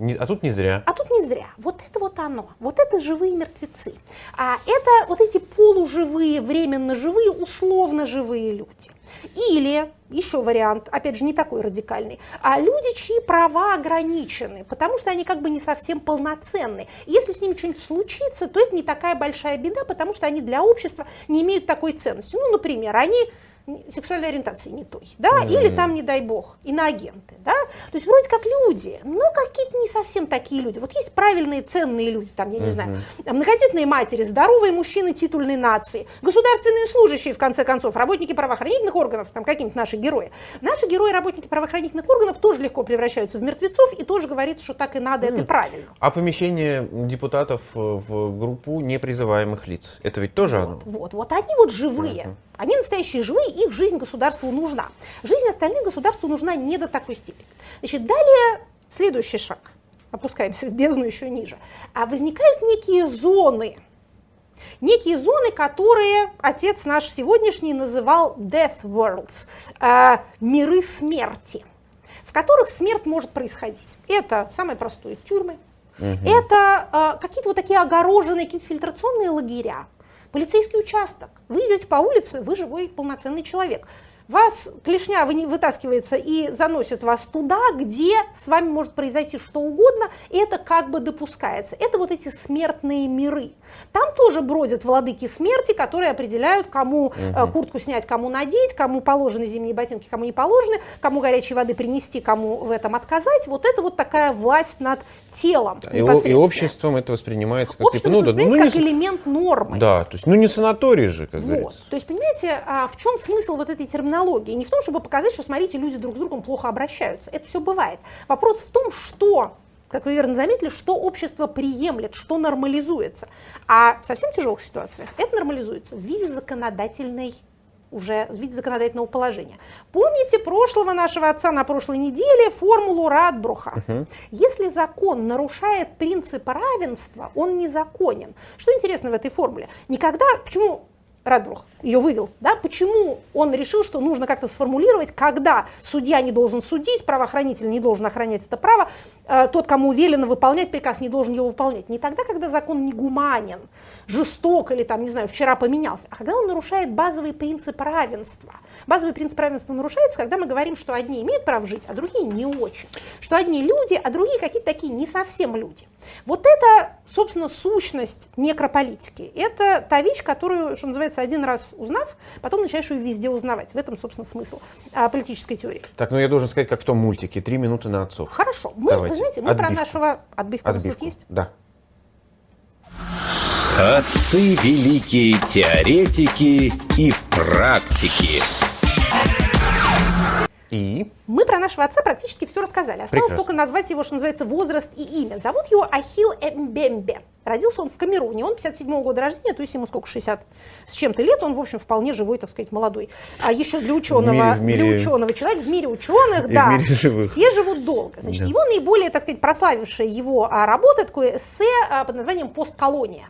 не, а тут не зря. А тут не зря. Вот это вот оно. Вот это живые мертвецы. А это вот эти полуживые, временно живые, условно живые люди. Или еще вариант, опять же, не такой радикальный, а люди, чьи права ограничены, потому что они как бы не совсем полноценны. Если с ними что-нибудь случится, то это не такая большая беда, потому что они для общества не имеют такой ценности. Ну, например, они сексуальной ориентации не той, да, или там, не дай бог, иноагенты, да, то есть вроде как люди, но какие-то не совсем такие люди. Вот есть правильные, ценные люди, там, я не знаю, многодетные матери, здоровые мужчины титульной нации, государственные служащие, в конце концов, работники правоохранительных органов, там, какие-нибудь наши герои. Наши герои, работники правоохранительных органов, тоже легко превращаются в мертвецов, и тоже говорится, что так и надо, это правильно. А помещение депутатов э, в группу непризываемых лиц, это ведь тоже оно? Вот, вот они вот живые. Они настоящие живые, их жизнь государству нужна. Жизнь остальных государству нужна не до такой степени. Значит, далее следующий шаг. Опускаемся в бездну еще ниже. А возникают некие зоны, некие зоны, которые отец наш сегодняшний называл death worlds, э, миры смерти, в которых смерть может происходить. Это самое простое тюрьмы, это э, какие-то вот такие огороженные, какие-то фильтрационные лагеря, полицейский участок. Вы идете по улице, вы живой полноценный человек. Вас клешня вы- вытаскивается и заносит вас туда, где с вами может произойти что угодно, и это как бы допускается. Это вот эти смертные миры. Там тоже бродят владыки смерти, которые определяют, кому э, куртку снять, кому надеть, кому положены зимние ботинки, кому не положены, кому горячей воды принести, кому в этом отказать. Вот это вот такая власть над телом. И, и обществом это воспринимается как Обществом типа, ну, да, ну, не как с- элемент нормы. да, то есть, ну не санаторий же, как Вот. говорится. То есть, понимаете, а, в чем смысл вот этой терминологии? Не в том, чтобы показать, что, смотрите, люди друг с другом плохо обращаются. Это все бывает. Вопрос в том, что, как вы верно заметили, что общество приемлет, что нормализуется. А в совсем тяжелых ситуациях это нормализуется в виде законодательной уже в виде законодательного положения. Помните прошлого нашего отца на прошлой неделе формулу Радбруха? Если закон нарушает принцип равенства, он незаконен. Что интересно в этой формуле? Никогда, почему Радбрух ее вывел, да, почему он решил, что нужно как-то сформулировать, когда судья не должен судить, правоохранитель не должен охранять это право, э, тот, кому велено выполнять приказ, не должен его выполнять. Не тогда, когда закон не гуманен, жесток или там, не знаю, вчера поменялся, а когда он нарушает базовый принцип равенства. Базовый принцип равенства нарушается, когда мы говорим, что одни имеют право жить, а другие не очень. Что одни люди, а другие какие-то такие не совсем люди. Вот это, собственно, сущность некрополитики. Это та вещь, которую, что называется, один раз узнав, потом начинаешь ее везде узнавать. В этом, собственно, смысл а, политической теории. Так, ну я должен сказать, как в том мультике, три минуты на отцов. Хорошо. Мы, Давайте. вы знаете, мы про Отбивку. нашего... Отбивка у нас тут Отбивку. есть? Да. Отцы великие теоретики и практики. И Мы про нашего отца практически все рассказали. Осталось Прекрасно. только назвать его, что называется, возраст и имя. Зовут его Ахил Эмбембе. Родился он в Камеруне. Он 57 года рождения, то есть ему сколько, 60 с чем-то лет. Он, в общем, вполне живой, так сказать, молодой. А еще для ученого, в мире- для ученого человека, в мире ученых, И в да, мире живых. все живут долго. Значит, Да. его наиболее, так сказать, прославившая его а, работа, такое эссе а, под названием «Постколония».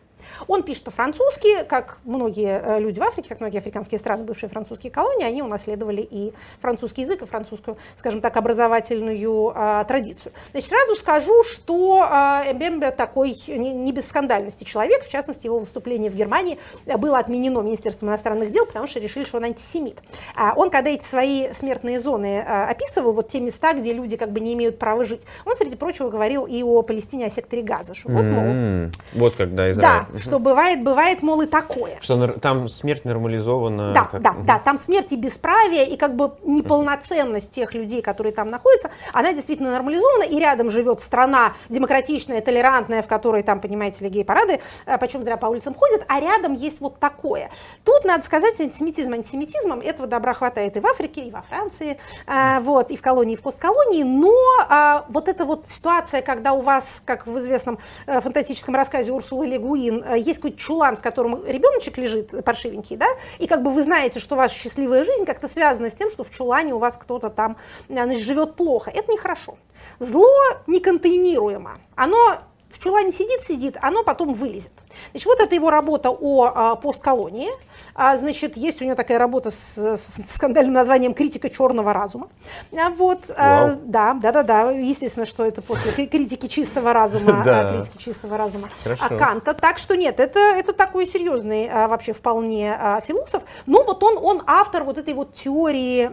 Он пишет по-французски, как многие э, люди в Африке, как многие африканские страны, бывшие французские колонии, они унаследовали и французский язык, и французскую, скажем так, образовательную а, традицию. Значит, сразу скажу, что а, Эмбембе такой не, не без скандальности человек, в частности, его выступление в Германии э, было отменено Министерством иностранных дел, потому что решили, что он антисемит. А он, когда эти свои смертные зоны а, описывал, вот те места, где люди как бы не имеют права жить, он, среди прочего, говорил и о Палестине, о секторе Газа, что вот, мол, вот когда Израиль. да, что бывает, бывает, мол, и такое. Что там смерть нормализована. Да, как- да, Мгм. да, там смерть и бесправие, и как бы неполноценность тех людей, которые там находятся, она действительно нормализована, и рядом живет страна демократичная, толерантная, в которой там, понимаете ли, гей-парады, а, почем зря по улицам ходят, а рядом есть вот такое. Тут, надо сказать, антисемитизм антисемитизмом, этого добра хватает и в Африке, и во Франции, а, вот, и в колонии, и в постколонии, но а, вот эта вот ситуация, когда у вас, как в известном э, фантастическом рассказе Урсулы Легуин, э, есть какой-то чулан, в котором ребеночек лежит паршивенький, да, и как бы вы знаете, что ваша счастливая жизнь как-то связана с тем, что в чулане у вас кто-то там э, значит, живет плохо. Это нехорошо. Зло неконтейнируемо. Оно в чулане сидит, сидит, оно потом вылезет. Значит, вот это его работа о а, постколонии. А, значит, есть у него такая работа с, с скандальным названием «Критика черного разума». А, вот, Вау. да, да, да, да. Естественно, что это после кри- критики чистого разума, Да. критики чистого разума Хорошо. Канта. Так что нет, это, это такой серьезный вообще вполне философ. Но вот он, он автор вот этой вот теории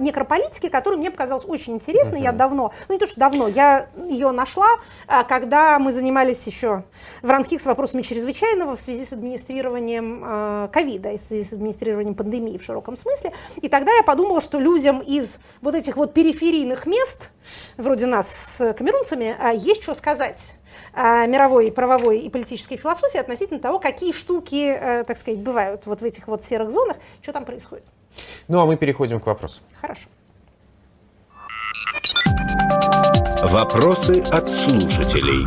некрополитики, которая мне показалась очень интересной. Я давно, ну не то, что давно, я ее нашла, когда мы занимались еще в Ранхикс вопросами чрезвычайной чрезвычайного в связи с администрированием э, ковида, в связи с администрированием пандемии в широком смысле. И тогда я подумала, что людям из вот этих вот периферийных мест, вроде нас с камерунцами, э, есть что сказать мировой правовой и политической философии относительно того, какие штуки, так сказать, бывают вот в этих вот серых зонах, что там происходит. Ну а мы переходим к вопросу. Хорошо. Вопросы от слушателей.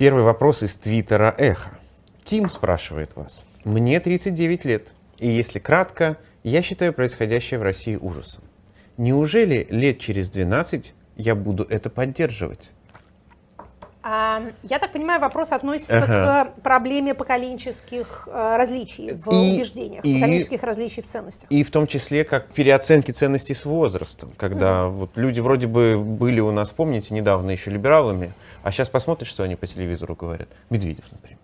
Первый вопрос из твиттера Эхо. Тим спрашивает вас. Мне 39 лет, и если кратко, я считаю происходящее в России ужасом. Неужели лет через 12 я буду это поддерживать? Я так понимаю, вопрос относится ага. к проблеме поколенческих э, различий в и, убеждениях, и, поколенческих различий в ценностях. И в том числе как переоценки ценностей с возрастом, когда mm. вот люди вроде бы были у нас, помните, недавно еще либералами, а сейчас посмотришь, что они по телевизору говорят. Медведев, например.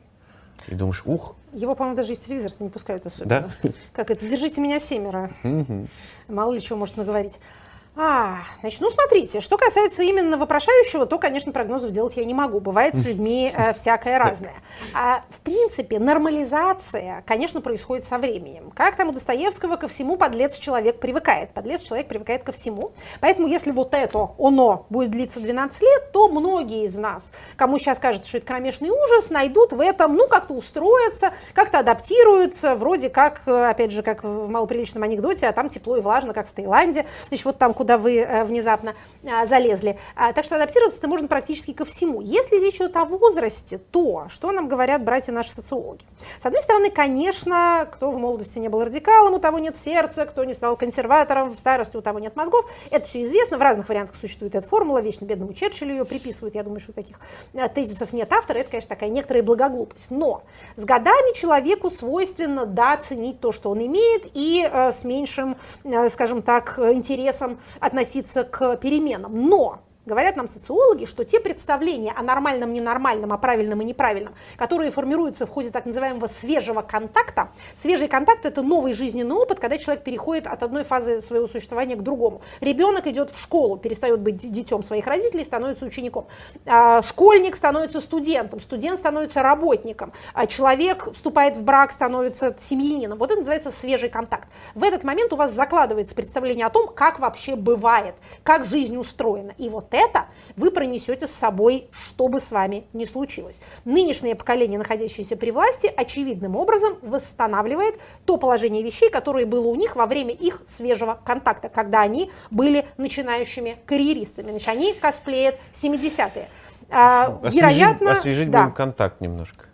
И думаешь, ух. Его, по-моему, даже и в телевизор не пускают особенно. Да? Как это, держите меня семеро. Мало ли чего может наговорить. А, значит, ну смотрите, что касается именно вопрошающего, то, конечно, прогнозов делать я не могу. Бывает с людьми э, всякое разное. А, в принципе, нормализация, конечно, происходит со временем. Как там у Достоевского, ко всему подлец человек привыкает. Подлец человек привыкает ко всему. Поэтому, если вот это оно будет длиться 12 лет, то многие из нас, кому сейчас кажется, что это кромешный ужас, найдут в этом, ну, как-то устроятся, как-то адаптируются, вроде как, э, опять же, как в малоприличном анекдоте, а там тепло и влажно, как в Таиланде. Значит, вот там, куда куда вы э, внезапно а, залезли. А, так что адаптироваться-то можно практически ко всему. Если речь идет о возрасте, то что нам говорят братья наши социологи? С одной стороны, конечно, кто в молодости не был радикалом, у того нет сердца, кто не стал консерватором, в старости у того нет мозгов. Это все известно, в разных вариантах существует эта формула, вечно бедному Черчиллю ее приписывают. Я думаю, что таких э, тезисов нет автора, это, конечно, такая некоторая благоглупость. Но с годами человеку свойственно, да, ценить то, что он имеет, и э, с меньшим, э, скажем так, интересом относиться к переменам. Но Говорят нам социологи, что те представления о нормальном, ненормальном, о правильном и неправильном, которые формируются в ходе так называемого свежего контакта, свежий контакт – это новый жизненный опыт, когда человек переходит от одной фазы своего существования к другому. Ребенок идет в школу, перестает быть детем своих родителей, становится учеником. А, школьник становится студентом, студент становится работником, а человек вступает в брак, становится семьянином. Вот это называется свежий контакт. В этот момент у вас закладывается представление о том, как вообще бывает, как жизнь устроена. И вот это вы пронесете с собой, что бы с вами ни случилось. Нынешнее поколение, находящееся при власти, очевидным образом восстанавливает то положение вещей, которое было у них во время их свежего контакта, когда они были начинающими карьеристами. Значит, они косплеят 70-е. А, вероятно, освежить да. будем контакт немножко.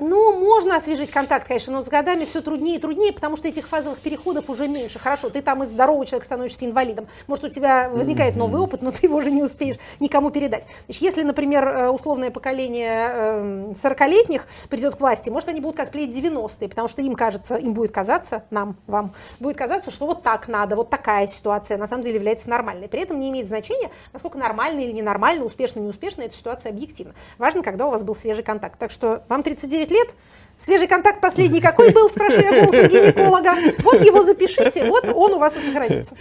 Ну, можно освежить контакт, конечно, но с годами все труднее и труднее, потому что этих фазовых переходов уже меньше. Хорошо, ты там из здорового человека становишься инвалидом. Может, у тебя возникает новый опыт, но ты его уже не успеешь никому передать. Значит, если, например, э, условное поколение 40-летних эм, придет к власти, может, они будут косплеить 90-е, потому что им кажется, им будет казаться, нам, вам, будет казаться, что вот так надо, вот такая ситуация на самом деле является нормальной. При этом не имеет значения, насколько нормально или ненормально, успешно, неуспешно эта ситуация объективна. Важно, когда у вас был свежий контакт. Так что вам 39 30 лет, Свежий контакт последний какой был, спрашиваю я голосом гинеколога. Вот его запишите, вот он у вас и сохранится.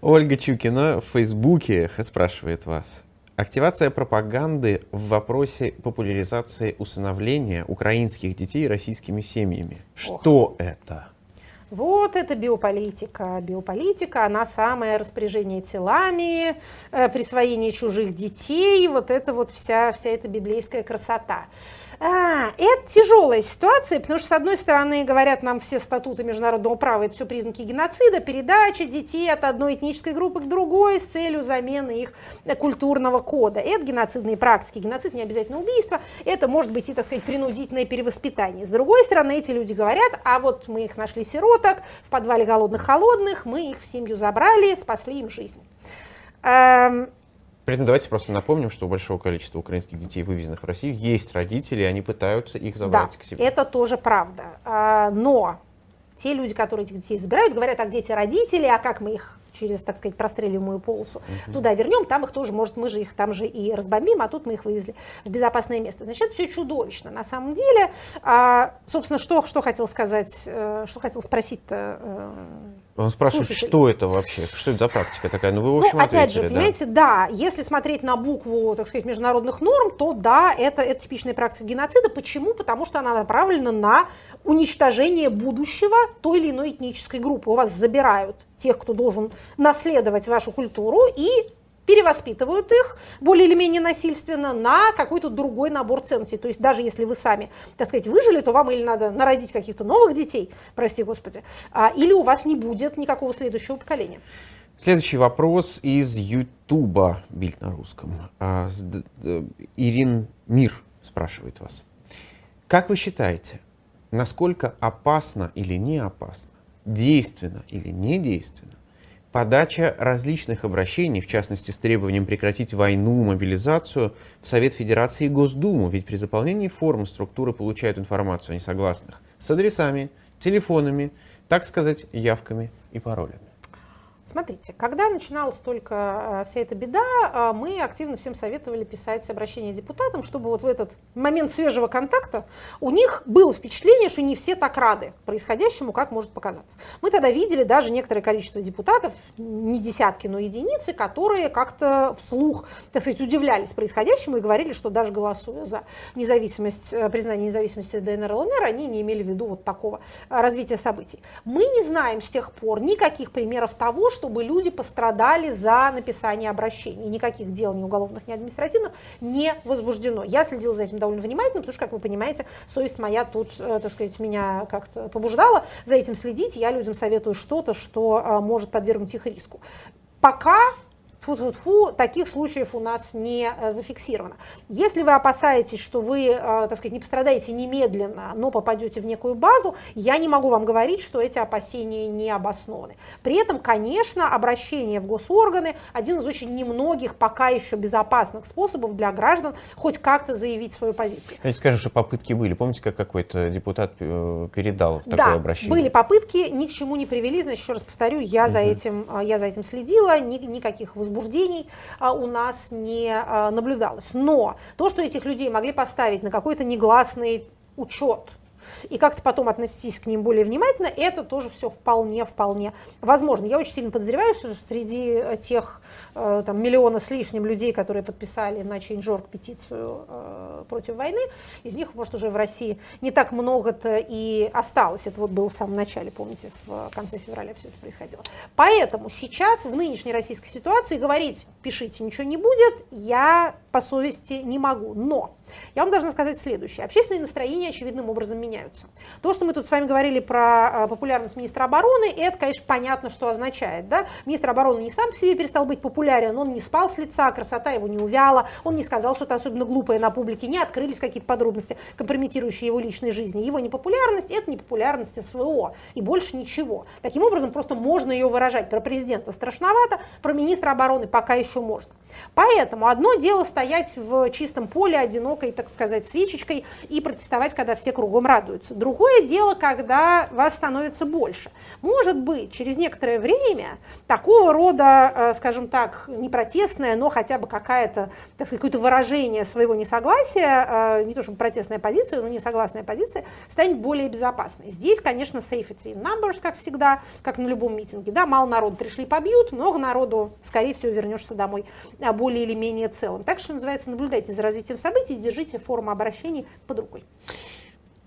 Ольга Чукина в Фейсбуке спрашивает вас. Активация пропаганды в вопросе популяризации усыновления украинских детей российскими семьями. Что Ох. это? Вот это биополитика. Биополитика, она самое распоряжение телами, э, присвоение чужих детей, вот это вот вся, вся эта библейская красота. А, это тяжелая ситуация, потому что, с одной стороны, говорят нам все статуты международного права, это все признаки геноцида, передача детей от одной этнической группы к другой с целью замены их культурного кода. Это геноцидные практики. Геноцид не обязательно убийство, это может быть и, так сказать, принудительное перевоспитание. С другой стороны, эти люди говорят, а вот мы их нашли сироток в подвале голодных-холодных, мы их в семью забрали, спасли им жизнь. При этом давайте просто напомним, что у большого количества украинских детей, вывезенных в Россию, есть родители, и они пытаются их забрать да, к себе. это тоже правда. А, но те люди, которые этих детей забирают, говорят, а где эти родители, а как мы их через, так сказать, простреливаемую полосу, туда вернем, там их тоже, может, мы же их там же и разбомбим, а тут мы их вывезли в безопасное место. Значит, это все чудовищно. На самом деле, а, собственно, что, что хотел сказать, э, что хотел спросить-то э, Он спрашивает, Слушатель. что это вообще? Что это за практика такая? Ну, вы, в общем, ну, опять же, ответили, да. понимаете, да. если смотреть на букву, так сказать, международных норм, то да, это, это типичная практика геноцида. Почему? Потому что она направлена на уничтожение будущего той или иной этнической группы. У вас забирают тех, кто должен наследовать вашу культуру, и перевоспитывают их более или менее насильственно на какой-то другой набор ценностей. То есть даже если вы сами, так сказать, выжили, то вам или надо народить каких-то новых детей, прости господи, а, или у вас не будет никакого следующего поколения. Следующий вопрос из Ютуба, бильд на русском. А, Ирин Мир спрашивает вас. Как вы считаете, насколько опасно или не опасно, действенно или не действенно подача различных обращений, в частности с требованием прекратить войну, мобилизацию, в Совет Федерации и Госдуму, ведь при заполнении формы структуры получают информацию о несогласных с адресами, телефонами, так сказать, явками и паролями. Смотрите, когда начиналась только э, вся эта беда, э, мы активно всем советовали писать обращение депутатам, чтобы вот в этот момент свежего контакта у них было впечатление, что не все так рады происходящему, как может показаться. Мы тогда видели даже некоторое количество депутатов, не десятки, но единицы, которые как-то вслух, так сказать, удивлялись происходящему и говорили, что даже голосуя за независимость, э, признание независимости ДНР ЛНР, они не имели в виду вот такого развития событий. Мы не знаем с тех пор никаких примеров того, чтобы люди пострадали за написание обращений. Никаких дел ни уголовных, ни административных не возбуждено. Я следила за этим довольно внимательно, потому что, как вы понимаете, совесть моя тут, э, так сказать, меня как-то побуждала за этим следить. Я людям советую что-то, что э, может подвергнуть их риску. Пока Фу-фу-фу, таких случаев у нас не э, зафиксировано. Если вы опасаетесь, что вы, э, так сказать, не пострадаете немедленно, но попадете в некую базу, я не могу вам говорить, что эти опасения не обоснованы. При этом, конечно, обращение в госорганы один из очень немногих пока еще безопасных способов для граждан хоть как-то заявить свою позицию. Давайте скажем, что попытки были. Помните, как какой-то депутат э, передал такое да, обращение? были попытки, ни к чему не привели. Значит, еще раз повторю, я, за, этим, я за этим следила, ни- никаких возбуждений а, у нас не а, наблюдалось. Но то, что этих людей могли поставить на какой-то негласный учет, и как-то потом относитесь к ним более внимательно, это тоже все вполне-вполне возможно. Я очень сильно подозреваю, что среди э, тех э, там, миллиона с лишним людей, которые подписали на Change.org петицию э, против войны, из них, может, уже в России не так много-то и осталось. Это вот было в самом начале, помните, в конце февраля все это происходило. Поэтому сейчас, в нынешней российской ситуации, говорить, пишите, ничего не будет, я по совести не могу. Но я вам должна сказать следующее. Общественные настроения очевидным образом меняются. То, что мы тут с вами говорили про а, популярность министра обороны, это, конечно, понятно, что означает. Да? Министр обороны не сам по себе перестал быть популярен, он не спал с лица, красота его не увяла, он не сказал что-то особенно глупое на публике, не открылись какие-то подробности, компрометирующие его личной жизни. Его непопулярность – это непопулярность СВО, и больше ничего. Таким образом, просто можно ее выражать. Про президента страшновато, про министра обороны пока еще можно. Поэтому одно дело стоять в чистом поле одинокой, так сказать, свечечкой и протестовать, когда все кругом радуются. Другое дело, когда вас становится больше. Может быть, через некоторое время такого рода, э, скажем так, не протестное, но хотя бы какая-то, так сказать, какое-то выражение своего несогласия, э, не то чтобы протестная позиция, но несогласная позиция, станет более безопасной. Здесь, конечно, safety in numbers, как всегда, как на любом митинге. Да, мало народу пришли, побьют, много народу, скорее всего, вернешься домой а, более или менее целым. Так что, называется, наблюдайте за развитием событий и держите форму обращений под рукой.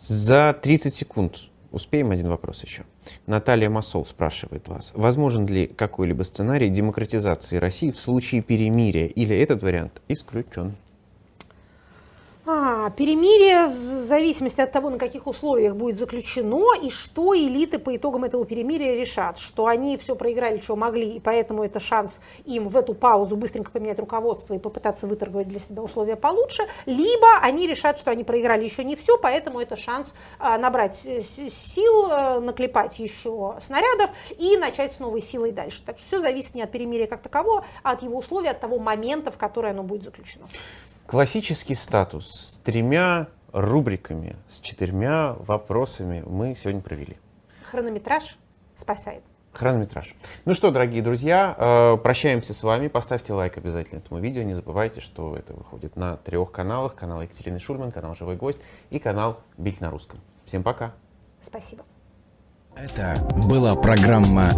За 30 секунд успеем один вопрос еще. Наталья Масол спрашивает вас, возможен ли какой-либо сценарий демократизации России в случае перемирия, или этот вариант исключен? А, перемирие в зависимости от того, на каких условиях будет заключено, и что элиты по итогам этого перемирия решат, что они все проиграли, что могли, и поэтому это шанс им в эту паузу быстренько поменять руководство и попытаться выторговать для себя условия получше, либо они решат, что они проиграли еще не все, поэтому это шанс а, набрать э, сил, э, наклепать еще снарядов и начать с новой силой дальше. Так что все зависит не от перемирия как такового, а от его условий, от того момента, в который оно будет заключено. Классический статус с тремя рубриками, с четырьмя вопросами мы сегодня провели. Хронометраж спасает. Хронометраж. Ну что, дорогие друзья, э, прощаемся с вами. Поставьте лайк обязательно этому видео. Не забывайте, что это выходит на трех каналах. Канал Екатерины Шульман, канал Живой Гость и канал Бильд на русском. Всем пока. Спасибо. Это была программа